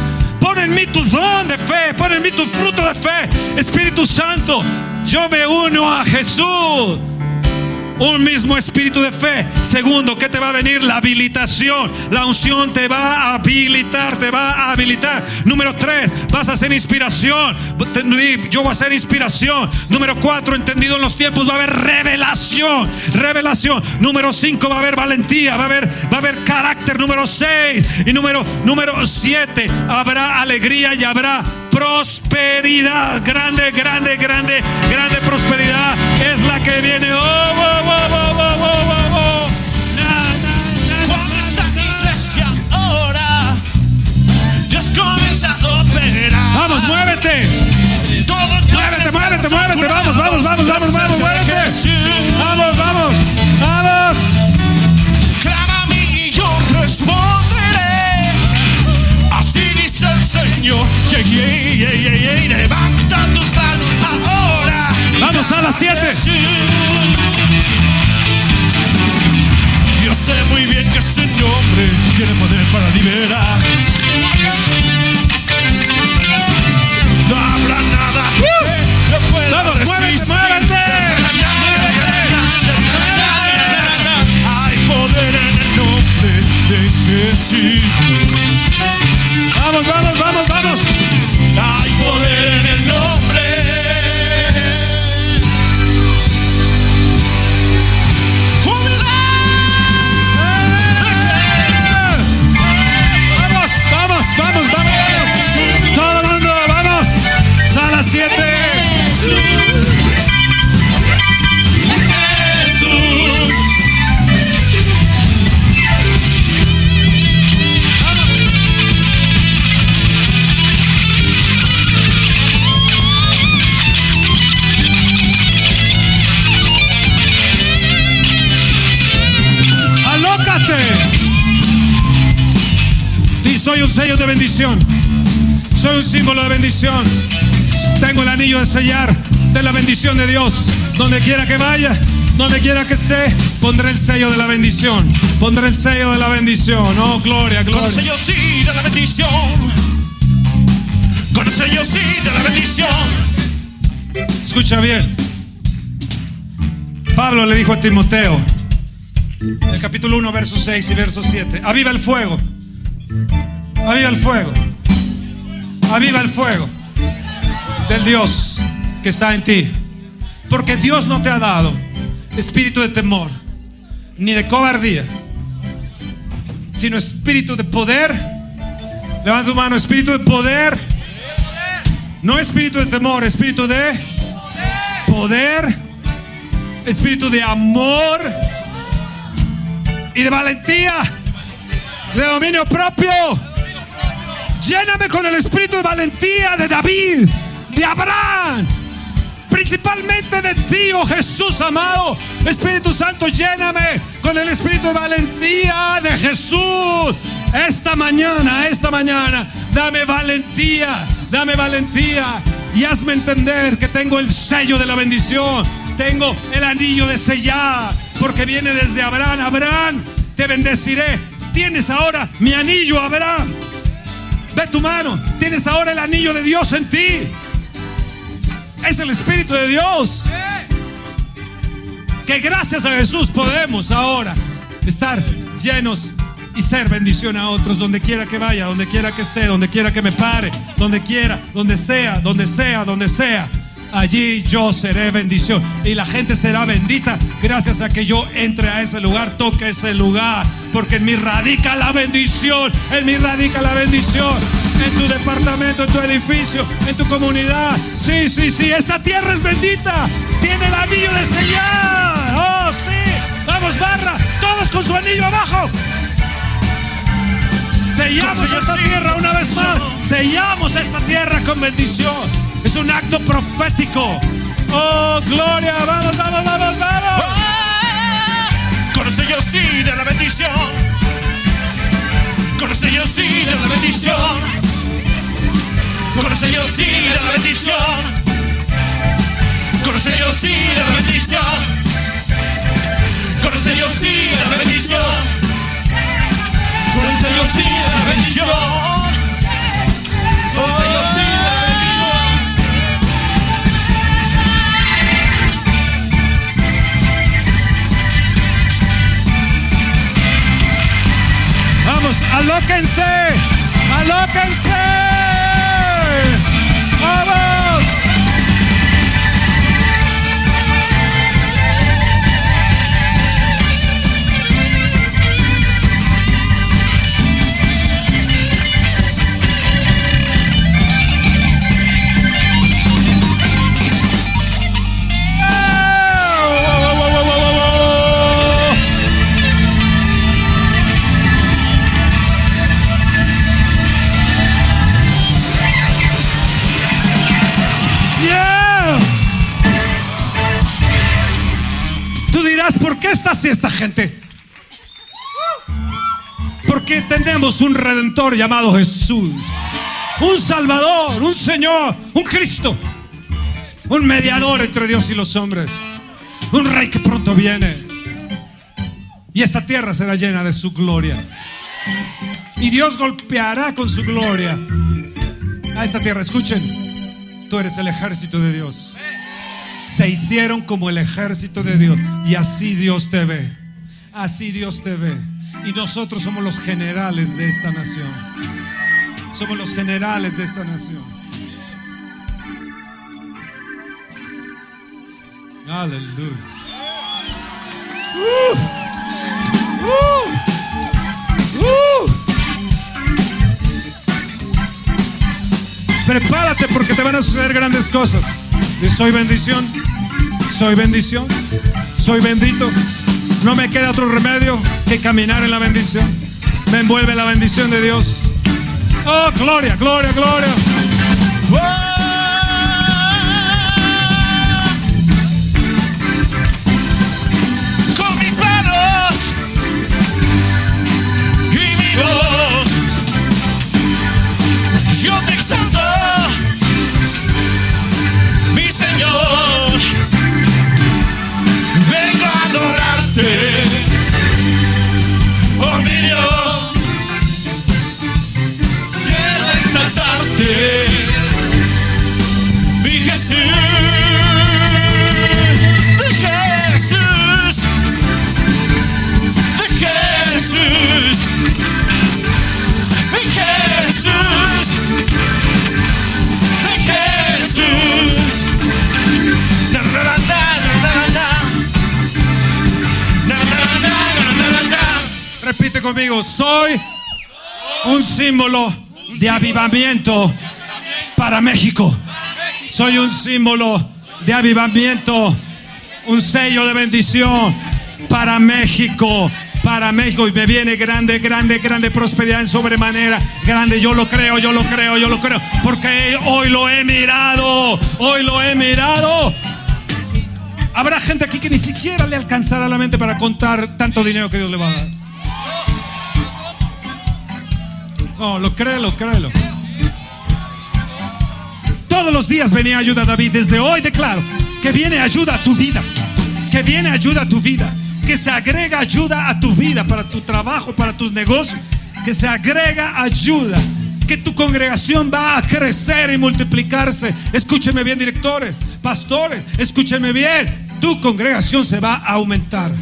Pon en mí tu don de fe. Pon en mí tu fruto de fe. Espíritu Santo, yo me uno a Jesús un mismo espíritu de fe. Segundo, ¿qué te va a venir? La habilitación. La unción te va a habilitar, te va a habilitar. Número tres, vas a hacer inspiración. Yo voy a hacer inspiración. Número cuatro, entendido en los tiempos, va a haber revelación. Revelación. Número cinco, va a haber valentía, va a haber, va a haber carácter. Número seis. Y número, número siete, habrá alegría y habrá prosperidad. Grande, grande, grande, grande prosperidad es la que viene. Oh, oh, oh, Cuando está mi iglesia ahora, Dios comienza a operar. Vamos, muévete. muévete, muévete, muévete. Vamos, vamos, vamos, vamos, vamos, muévete. Vamos, vamos, vamos. Clama a mí y yo responderé. Dice el Señor. Yeah, yeah, yeah, Levanta tus manos ahora. Vamos a las 7. Yo sé muy bien que ese nombre tiene poder para liberar. No habrá nada que no pueda Vamos, muévete, resistir. Hay poder en el nombre de Jesús. Vamos, vamos, vamos, vamos. Hay poder en el soy un sello de bendición. Soy un símbolo de bendición. Tengo el anillo de sellar de la bendición de Dios. Donde quiera que vaya, donde quiera que esté, pondré el sello de la bendición. Pondré el sello de la bendición. Oh, gloria, Con el gloria. sello sí de la bendición. Con el sello sí de la bendición. Escucha bien. Pablo le dijo a Timoteo, el capítulo 1, verso 6 y verso 7, aviva el fuego. Aviva el fuego. Aviva el fuego del Dios que está en ti. Porque Dios no te ha dado espíritu de temor, ni de cobardía, sino espíritu de poder. Levanta tu mano, espíritu de poder. No espíritu de temor, espíritu de poder, espíritu de amor y de valentía, de dominio propio. Lléname con el espíritu de valentía de David, de Abraham, principalmente de ti, oh Jesús amado. Espíritu Santo, lléname con el espíritu de valentía de Jesús. Esta mañana, esta mañana, dame valentía, dame valentía y hazme entender que tengo el sello de la bendición, tengo el anillo de sellar, porque viene desde Abraham. Abraham, te bendeciré. Tienes ahora mi anillo, Abraham. Ve tu mano, tienes ahora el anillo de Dios en ti. Es el Espíritu de Dios. Que gracias a Jesús podemos ahora estar llenos y ser bendición a otros donde quiera que vaya, donde quiera que esté, donde quiera que me pare, donde quiera, donde sea, donde sea, donde sea. Allí yo seré bendición y la gente será bendita gracias a que yo entre a ese lugar, toque ese lugar, porque en mí radica la bendición, en mí radica la bendición, en tu departamento, en tu edificio, en tu comunidad. Sí, sí, sí, esta tierra es bendita, tiene el anillo de sellar. Oh, sí, vamos barra, todos con su anillo abajo. Sellamos esta tierra una vez más. Sellamos esta tierra con bendición. Es un acto profético. Oh, gloria. Vamos, vamos, vamos, vamos. Con el sello sí de la bendición. Con el sello sí de la bendición. Con el sello sí de la bendición. Con el sello sí de la bendición. Con el sello sí de la bendición. Con el sello sí de la bendición. Con el sello sí Vamos, alóquense. Alóquense. Vamos. ¿Por qué está así esta gente? Porque tenemos un redentor llamado Jesús. Un Salvador, un Señor, un Cristo. Un mediador entre Dios y los hombres. Un rey que pronto viene. Y esta tierra será llena de su gloria. Y Dios golpeará con su gloria a esta tierra. Escuchen, tú eres el ejército de Dios. Se hicieron como el ejército de Dios. Y así Dios te ve. Así Dios te ve. Y nosotros somos los generales de esta nación. Somos los generales de esta nación. Aleluya. Prepárate porque te van a suceder grandes cosas. Soy bendición. Soy bendición. Soy bendito. No me queda otro remedio que caminar en la bendición. Me envuelve la bendición de Dios. Oh, gloria, gloria, gloria. Conmigo, soy un símbolo de avivamiento para México. Soy un símbolo de avivamiento, un sello de bendición para México. Para México y me viene grande, grande, grande prosperidad en sobremanera. Grande, yo lo creo, yo lo creo, yo lo creo. Porque hoy lo he mirado, hoy lo he mirado. Habrá gente aquí que ni siquiera le alcanzará la mente para contar tanto dinero que Dios le va a dar. No, lo créelo, créelo. Todos los días venía ayuda a David. Desde hoy declaro que viene ayuda a tu vida. Que viene ayuda a tu vida. Que se agrega ayuda a tu vida, para tu trabajo, para tus negocios. Que se agrega ayuda. Que tu congregación va a crecer y multiplicarse. Escúchenme bien, directores, pastores. Escúchenme bien. Tu congregación se va a aumentar.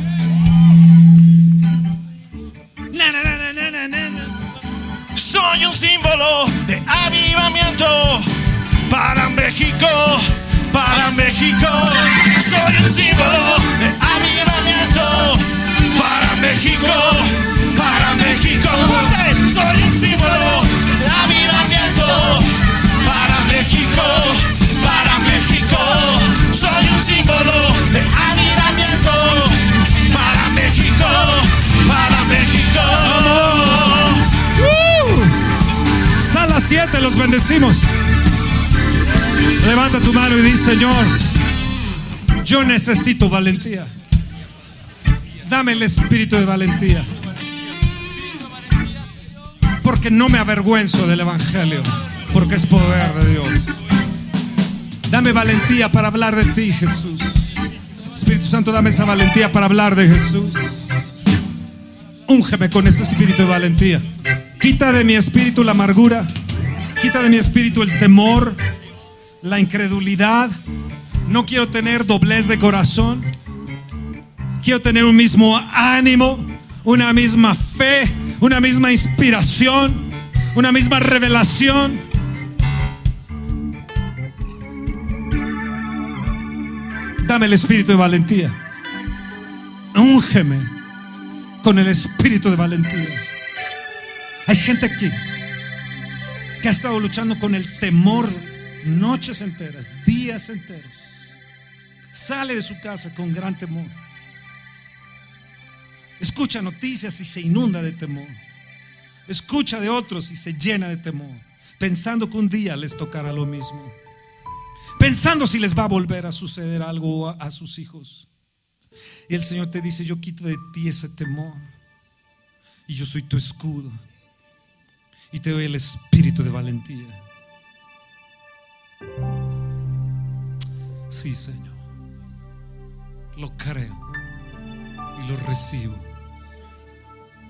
Soy un símbolo de avivamiento para México, para México. Soy un símbolo de avivamiento para México, para México. Soy un símbolo de avivamiento para México, para México. Soy un símbolo 7, los bendecimos. Levanta tu mano y dice, Señor, yo necesito valentía. Dame el espíritu de valentía. Porque no me avergüenzo del Evangelio, porque es poder de Dios. Dame valentía para hablar de ti, Jesús. Espíritu Santo, dame esa valentía para hablar de Jesús. Úngeme con ese espíritu de valentía. Quita de mi espíritu la amargura. Quita de mi espíritu el temor, la incredulidad. No quiero tener doblez de corazón. Quiero tener un mismo ánimo, una misma fe, una misma inspiración, una misma revelación. Dame el espíritu de valentía. Úngeme con el espíritu de valentía. Hay gente aquí ha estado luchando con el temor noches enteras, días enteros. Sale de su casa con gran temor. Escucha noticias y se inunda de temor. Escucha de otros y se llena de temor, pensando que un día les tocará lo mismo. Pensando si les va a volver a suceder algo a sus hijos. Y el Señor te dice, yo quito de ti ese temor. Y yo soy tu escudo. Y te doy el espíritu de valentía. Sí, Señor. Lo creo. Y lo recibo.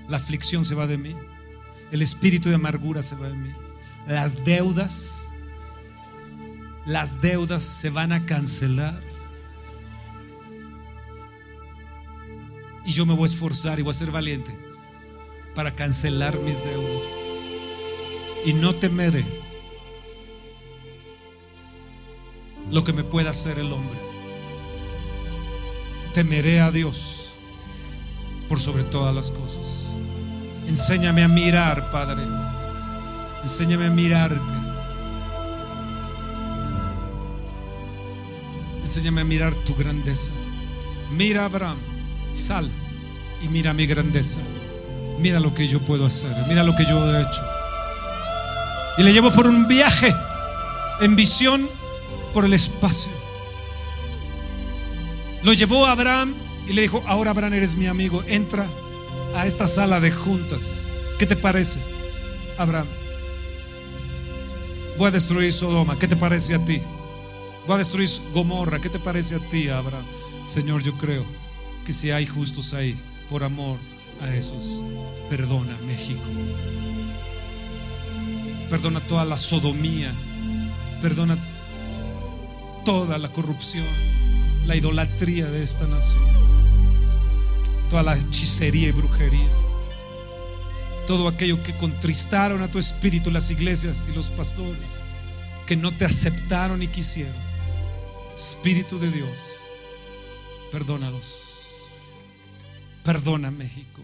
La aflicción se va de mí. El espíritu de amargura se va de mí. Las deudas, las deudas se van a cancelar. Y yo me voy a esforzar y voy a ser valiente para cancelar mis deudas. Y no temeré lo que me pueda hacer el hombre. Temeré a Dios por sobre todas las cosas. Enséñame a mirar, Padre. Enséñame a mirarte. Enséñame a mirar tu grandeza. Mira Abraham, sal y mira mi grandeza. Mira lo que yo puedo hacer. Mira lo que yo he hecho. Y le llevo por un viaje en visión por el espacio. Lo llevó a Abraham y le dijo, ahora Abraham eres mi amigo, entra a esta sala de juntas. ¿Qué te parece, Abraham? Voy a destruir Sodoma, ¿qué te parece a ti? Voy a destruir Gomorra, ¿qué te parece a ti, Abraham? Señor, yo creo que si hay justos ahí, por amor a esos, perdona México. Perdona toda la sodomía. Perdona toda la corrupción, la idolatría de esta nación, toda la hechicería y brujería, todo aquello que contristaron a tu espíritu las iglesias y los pastores, que no te aceptaron y quisieron. Espíritu de Dios, perdónalos. Perdona México.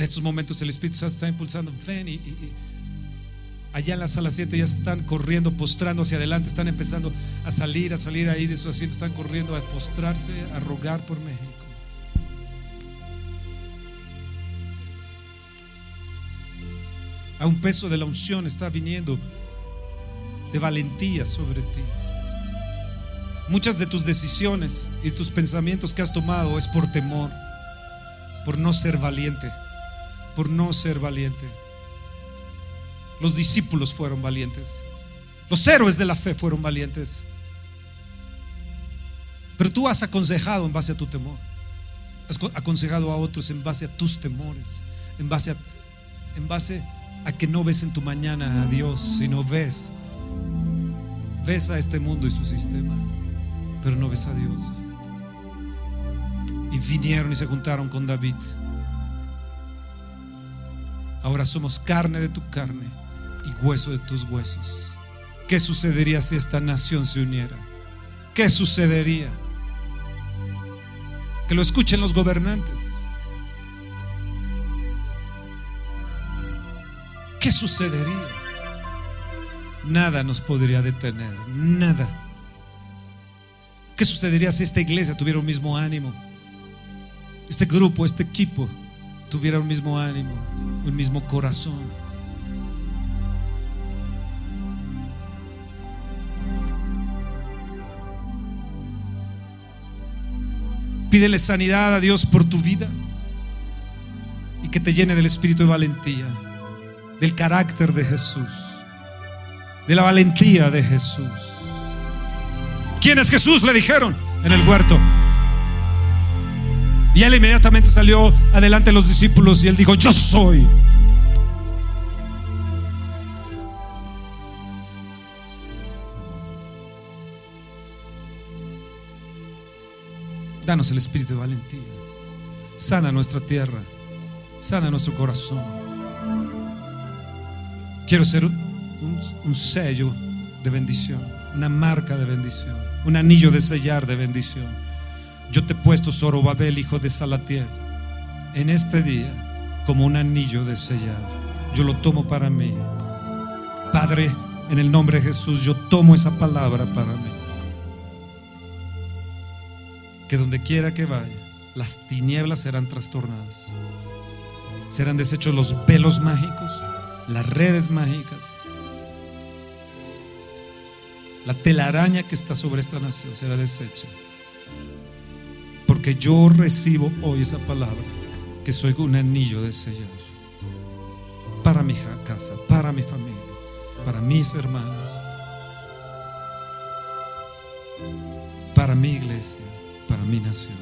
En estos momentos el Espíritu Santo está impulsando. Ven y, y- allá en la sala 7 ya se están corriendo, postrando hacia adelante, están empezando a salir, a salir ahí de sus asientos, están corriendo a postrarse, a rogar por México. A un peso de la unción está viniendo de valentía sobre ti. Muchas de tus decisiones y tus pensamientos que has tomado es por temor, por no ser valiente, por no ser valiente. Los discípulos fueron valientes. Los héroes de la fe fueron valientes. Pero tú has aconsejado en base a tu temor. Has co- aconsejado a otros en base a tus temores, en base a, en base a que no ves en tu mañana a Dios, sino ves ves a este mundo y su sistema, pero no ves a Dios. Y vinieron y se juntaron con David. Ahora somos carne de tu carne y hueso de tus huesos. ¿Qué sucedería si esta nación se uniera? ¿Qué sucedería? Que lo escuchen los gobernantes. ¿Qué sucedería? Nada nos podría detener, nada. ¿Qué sucedería si esta iglesia tuviera un mismo ánimo? Este grupo, este equipo tuviera un mismo ánimo, un mismo corazón. Pídele sanidad a Dios por tu vida y que te llene del espíritu de valentía, del carácter de Jesús, de la valentía de Jesús. ¿Quién es Jesús? Le dijeron en el huerto. Y él inmediatamente salió adelante de los discípulos y él dijo, yo soy. Danos el espíritu de valentía. Sana nuestra tierra. Sana nuestro corazón. Quiero ser un- un sello de bendición, una marca de bendición, un anillo de sellar de bendición. Yo te he puesto, Zorobabel, hijo de Salatiel, en este día como un anillo de sellar. Yo lo tomo para mí. Padre, en el nombre de Jesús, yo tomo esa palabra para mí. Que donde quiera que vaya, las tinieblas serán trastornadas. Serán deshechos los velos mágicos, las redes mágicas. La telaraña que está sobre esta nación será deshecha. Porque yo recibo hoy esa palabra, que soy un anillo de sellar. Para mi casa, para mi familia, para mis hermanos, para mi iglesia, para mi nación.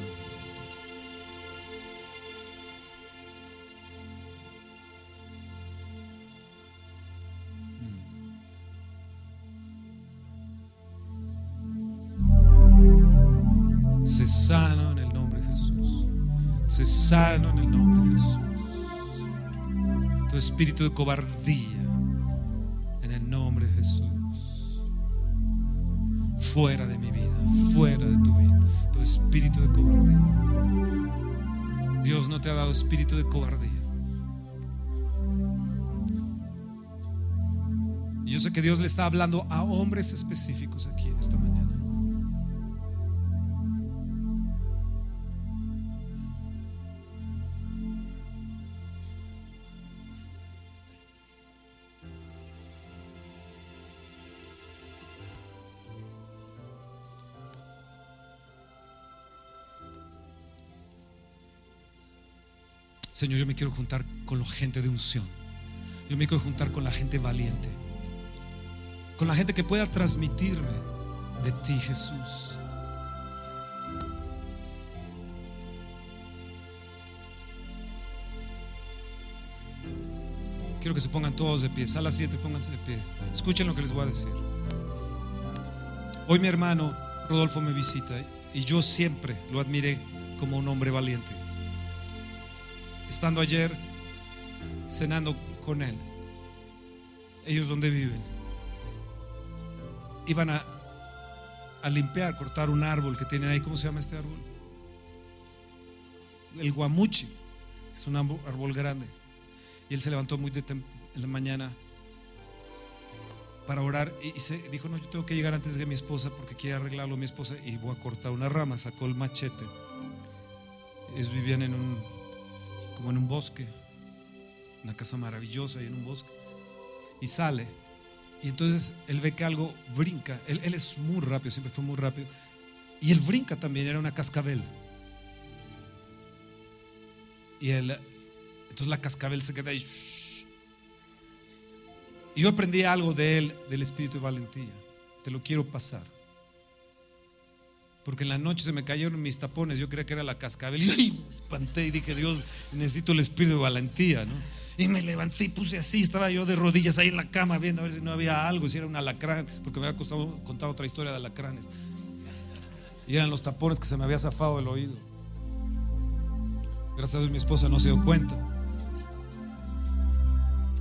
Se sano Sano en el nombre de Jesús. Tu espíritu de cobardía en el nombre de Jesús. Fuera de mi vida, fuera de tu vida. Tu espíritu de cobardía. Dios no te ha dado espíritu de cobardía. Yo sé que Dios le está hablando a hombres específicos aquí esta mañana. Señor, yo me quiero juntar con la gente de unción. Yo me quiero juntar con la gente valiente. Con la gente que pueda transmitirme de ti, Jesús. Quiero que se pongan todos de pie. Sala 7, pónganse de pie. Escuchen lo que les voy a decir. Hoy mi hermano Rodolfo me visita y yo siempre lo admiré como un hombre valiente. Estando ayer cenando con él, ellos donde viven, iban a, a limpiar, cortar un árbol que tienen ahí. ¿Cómo se llama este árbol? El guamuchi. Es un árbol grande. Y él se levantó muy de en la mañana para orar y, y se dijo, no, yo tengo que llegar antes de mi esposa porque quiere arreglarlo mi esposa y voy a cortar una rama. Sacó el machete. Ellos vivían en un, como en un bosque, una casa maravillosa y en un bosque. Y sale. Y entonces él ve que algo brinca. Él, él es muy rápido, siempre fue muy rápido. Y él brinca también, era una cascabel. Y él, entonces la cascabel se queda ahí. Y yo aprendí algo de él, del espíritu de valentía. Te lo quiero pasar. Porque en la noche se me cayeron mis tapones. Yo creía que era la cascabel. Y me espanté y dije, Dios, necesito el espíritu de valentía. ¿no? Y me levanté y puse así. Estaba yo de rodillas ahí en la cama viendo a ver si no había algo, si era un alacrán. Porque me había costado, contado otra historia de alacranes. Y eran los tapones que se me había zafado del oído. Gracias a Dios mi esposa no se dio cuenta.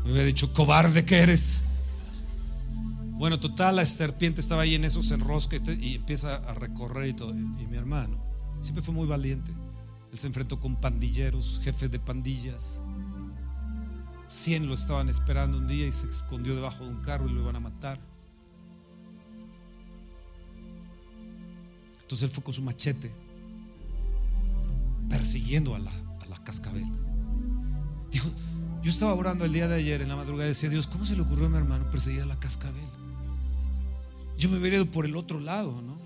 Me había dicho, cobarde que eres. Bueno, total, la serpiente estaba ahí en eso, se enrosca y, empieza a recorrer y todo. Y mi hermano siempre fue muy valiente. Él se enfrentó con pandilleros, jefes de pandillas. Cien lo estaban esperando un día y se escondió debajo de un carro y lo iban a matar. Entonces él fue con su machete persiguiendo a la, a la cascabel. Dijo, yo estaba orando el día de ayer en la madrugada y decía, Dios, ¿cómo se le ocurrió a mi hermano perseguir a la cascabel? Yo me hubiera ido por el otro lado, ¿no?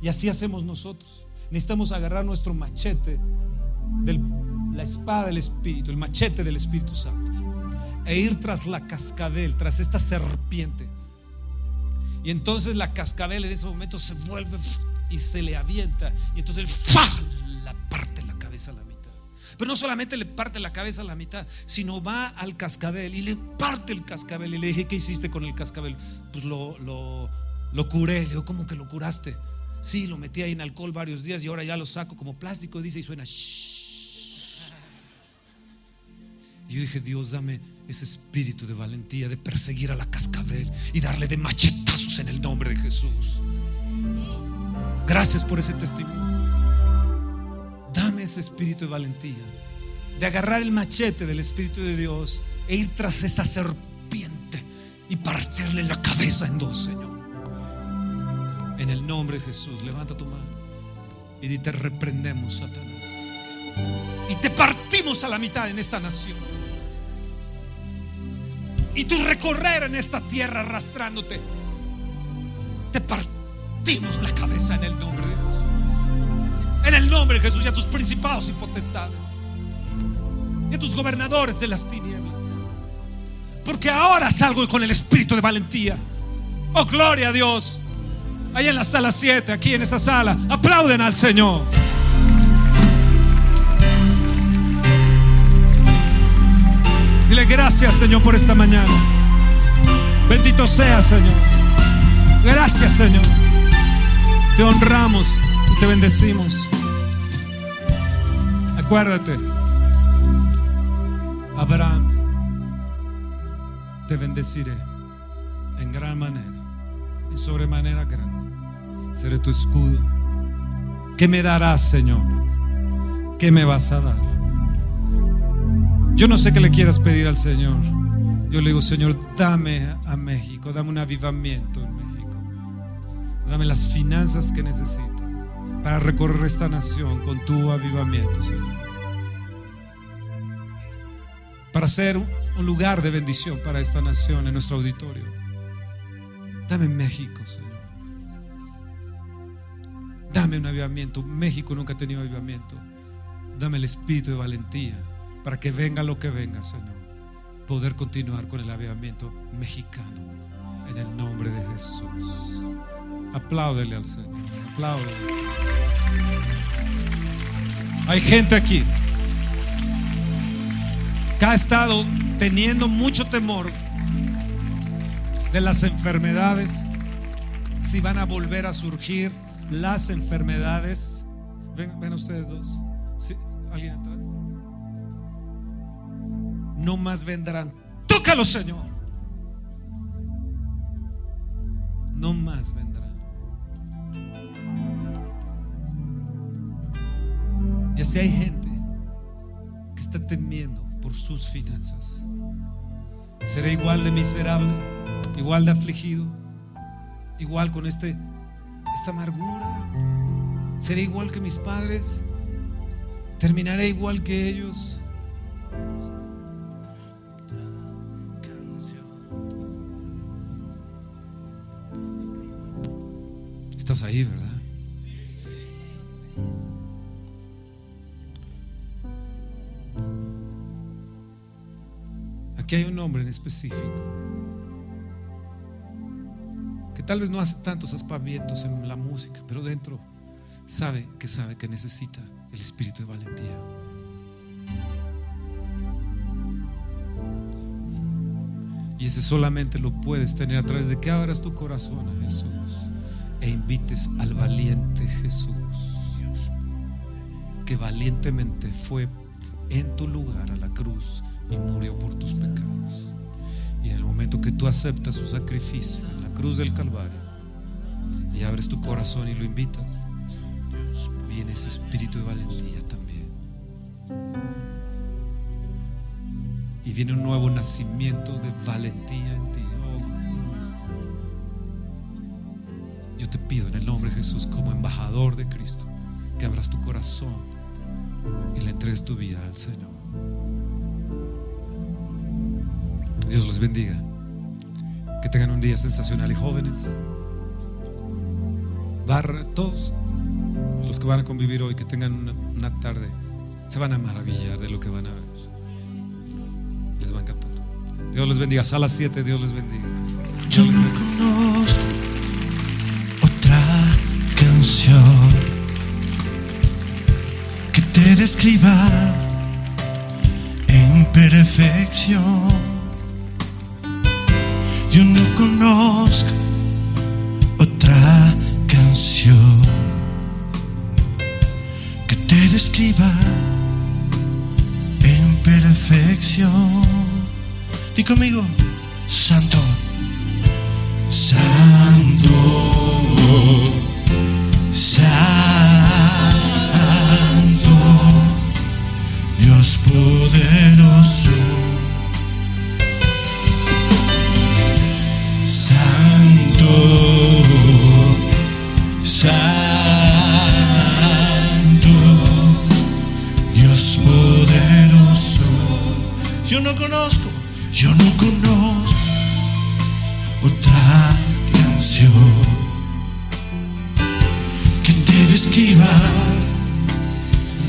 Y así hacemos nosotros. Necesitamos agarrar nuestro machete, de la espada del Espíritu, el machete del Espíritu Santo, e ir tras la cascabel, tras esta serpiente. Y entonces la cascabel en ese momento se vuelve y se le avienta. Y entonces la parte Pero no solamente le parte la cabeza a la mitad, sino va al cascabel y le parte el cascabel. Y le dije, ¿qué hiciste con el cascabel? Pues lo, lo, lo curé. Le digo, ¿cómo que lo curaste? Sí, lo metí ahí en alcohol varios días y ahora ya lo saco como plástico, dice, y suena. "Shh". Y yo dije, Dios, dame ese espíritu de valentía de perseguir a la cascabel y darle de machetazos en el nombre de Jesús. Gracias por ese testimonio. Dame ese espíritu de valentía, de agarrar el machete del Espíritu de Dios e ir tras esa serpiente y partirle la cabeza en dos, Señor. En el nombre de Jesús, levanta tu mano y te reprendemos, Satanás. Y te partimos a la mitad en esta nación. Y tu recorrer en esta tierra arrastrándote, te partimos la cabeza en el nombre de Jesús. En el nombre de Jesús y a tus principados y potestades. Y a tus gobernadores de las tinieblas. Porque ahora salgo con el espíritu de valentía. Oh, gloria a Dios. Ahí en la sala 7, aquí en esta sala. Aplauden al Señor. Dile gracias, Señor, por esta mañana. Bendito sea, Señor. Gracias, Señor. Te honramos y te bendecimos. Acuérdate, Abraham, te bendeciré en gran manera y sobremanera grande. Seré tu escudo. ¿Qué me darás, Señor? ¿Qué me vas a dar? Yo no sé qué le quieras pedir al Señor. Yo le digo, Señor, dame a México, dame un avivamiento en México. Dame las finanzas que necesito para recorrer esta nación con tu avivamiento, Señor. Para ser un lugar de bendición para esta nación en nuestro auditorio. Dame México, Señor. Dame un avivamiento. México nunca ha tenido avivamiento. Dame el espíritu de valentía para que venga lo que venga, Señor. Poder continuar con el avivamiento mexicano en el nombre de Jesús. Apláudele al Señor. Apláudele al Señor. Hay gente aquí que ha estado teniendo mucho temor de las enfermedades, si van a volver a surgir las enfermedades. Ven, ven ustedes dos. Sí, ¿Alguien atrás? No más vendrán. Tócalo, Señor. No más vendrán. Y así hay gente que está temiendo por sus finanzas? ¿Seré igual de miserable? ¿Igual de afligido? ¿Igual con este, esta amargura? ¿Seré igual que mis padres? ¿Terminaré igual que ellos? Estás ahí, ¿verdad? Aquí hay un hombre en específico que tal vez no hace tantos aspavientos en la música, pero dentro sabe que sabe que necesita el espíritu de valentía. Y ese solamente lo puedes tener a través de que abras tu corazón a Jesús e invites al valiente Jesús, que valientemente fue en tu lugar a la cruz y murió por tus pecados. Y en el momento que tú aceptas su sacrificio en la cruz del Calvario y abres tu corazón y lo invitas, viene ese espíritu de valentía también. Y viene un nuevo nacimiento de valentía en ti. Yo te pido en el nombre de Jesús, como embajador de Cristo, que abras tu corazón y le entregues tu vida al Señor. Dios los bendiga. Que tengan un día sensacional y jóvenes. Barra, todos los que van a convivir hoy, que tengan una, una tarde, se van a maravillar de lo que van a ver. Les va a encantar. Dios les bendiga. Sala 7, Dios les bendiga. Yo no conozco otra canción que te describa en perfección. Yo no conozco otra canción que te describa en perfección. Di conmigo, Santo, Santo, Santo, Dios poderoso. Yo no conozco otra canción que te describa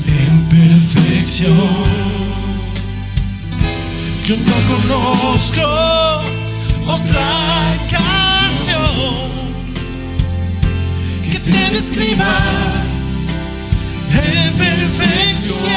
en perfección. Yo no conozco otra canción que te describa en perfección.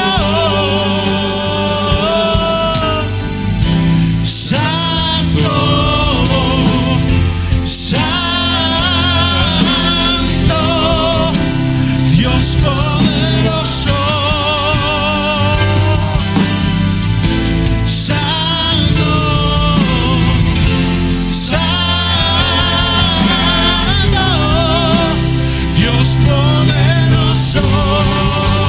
Poderoso.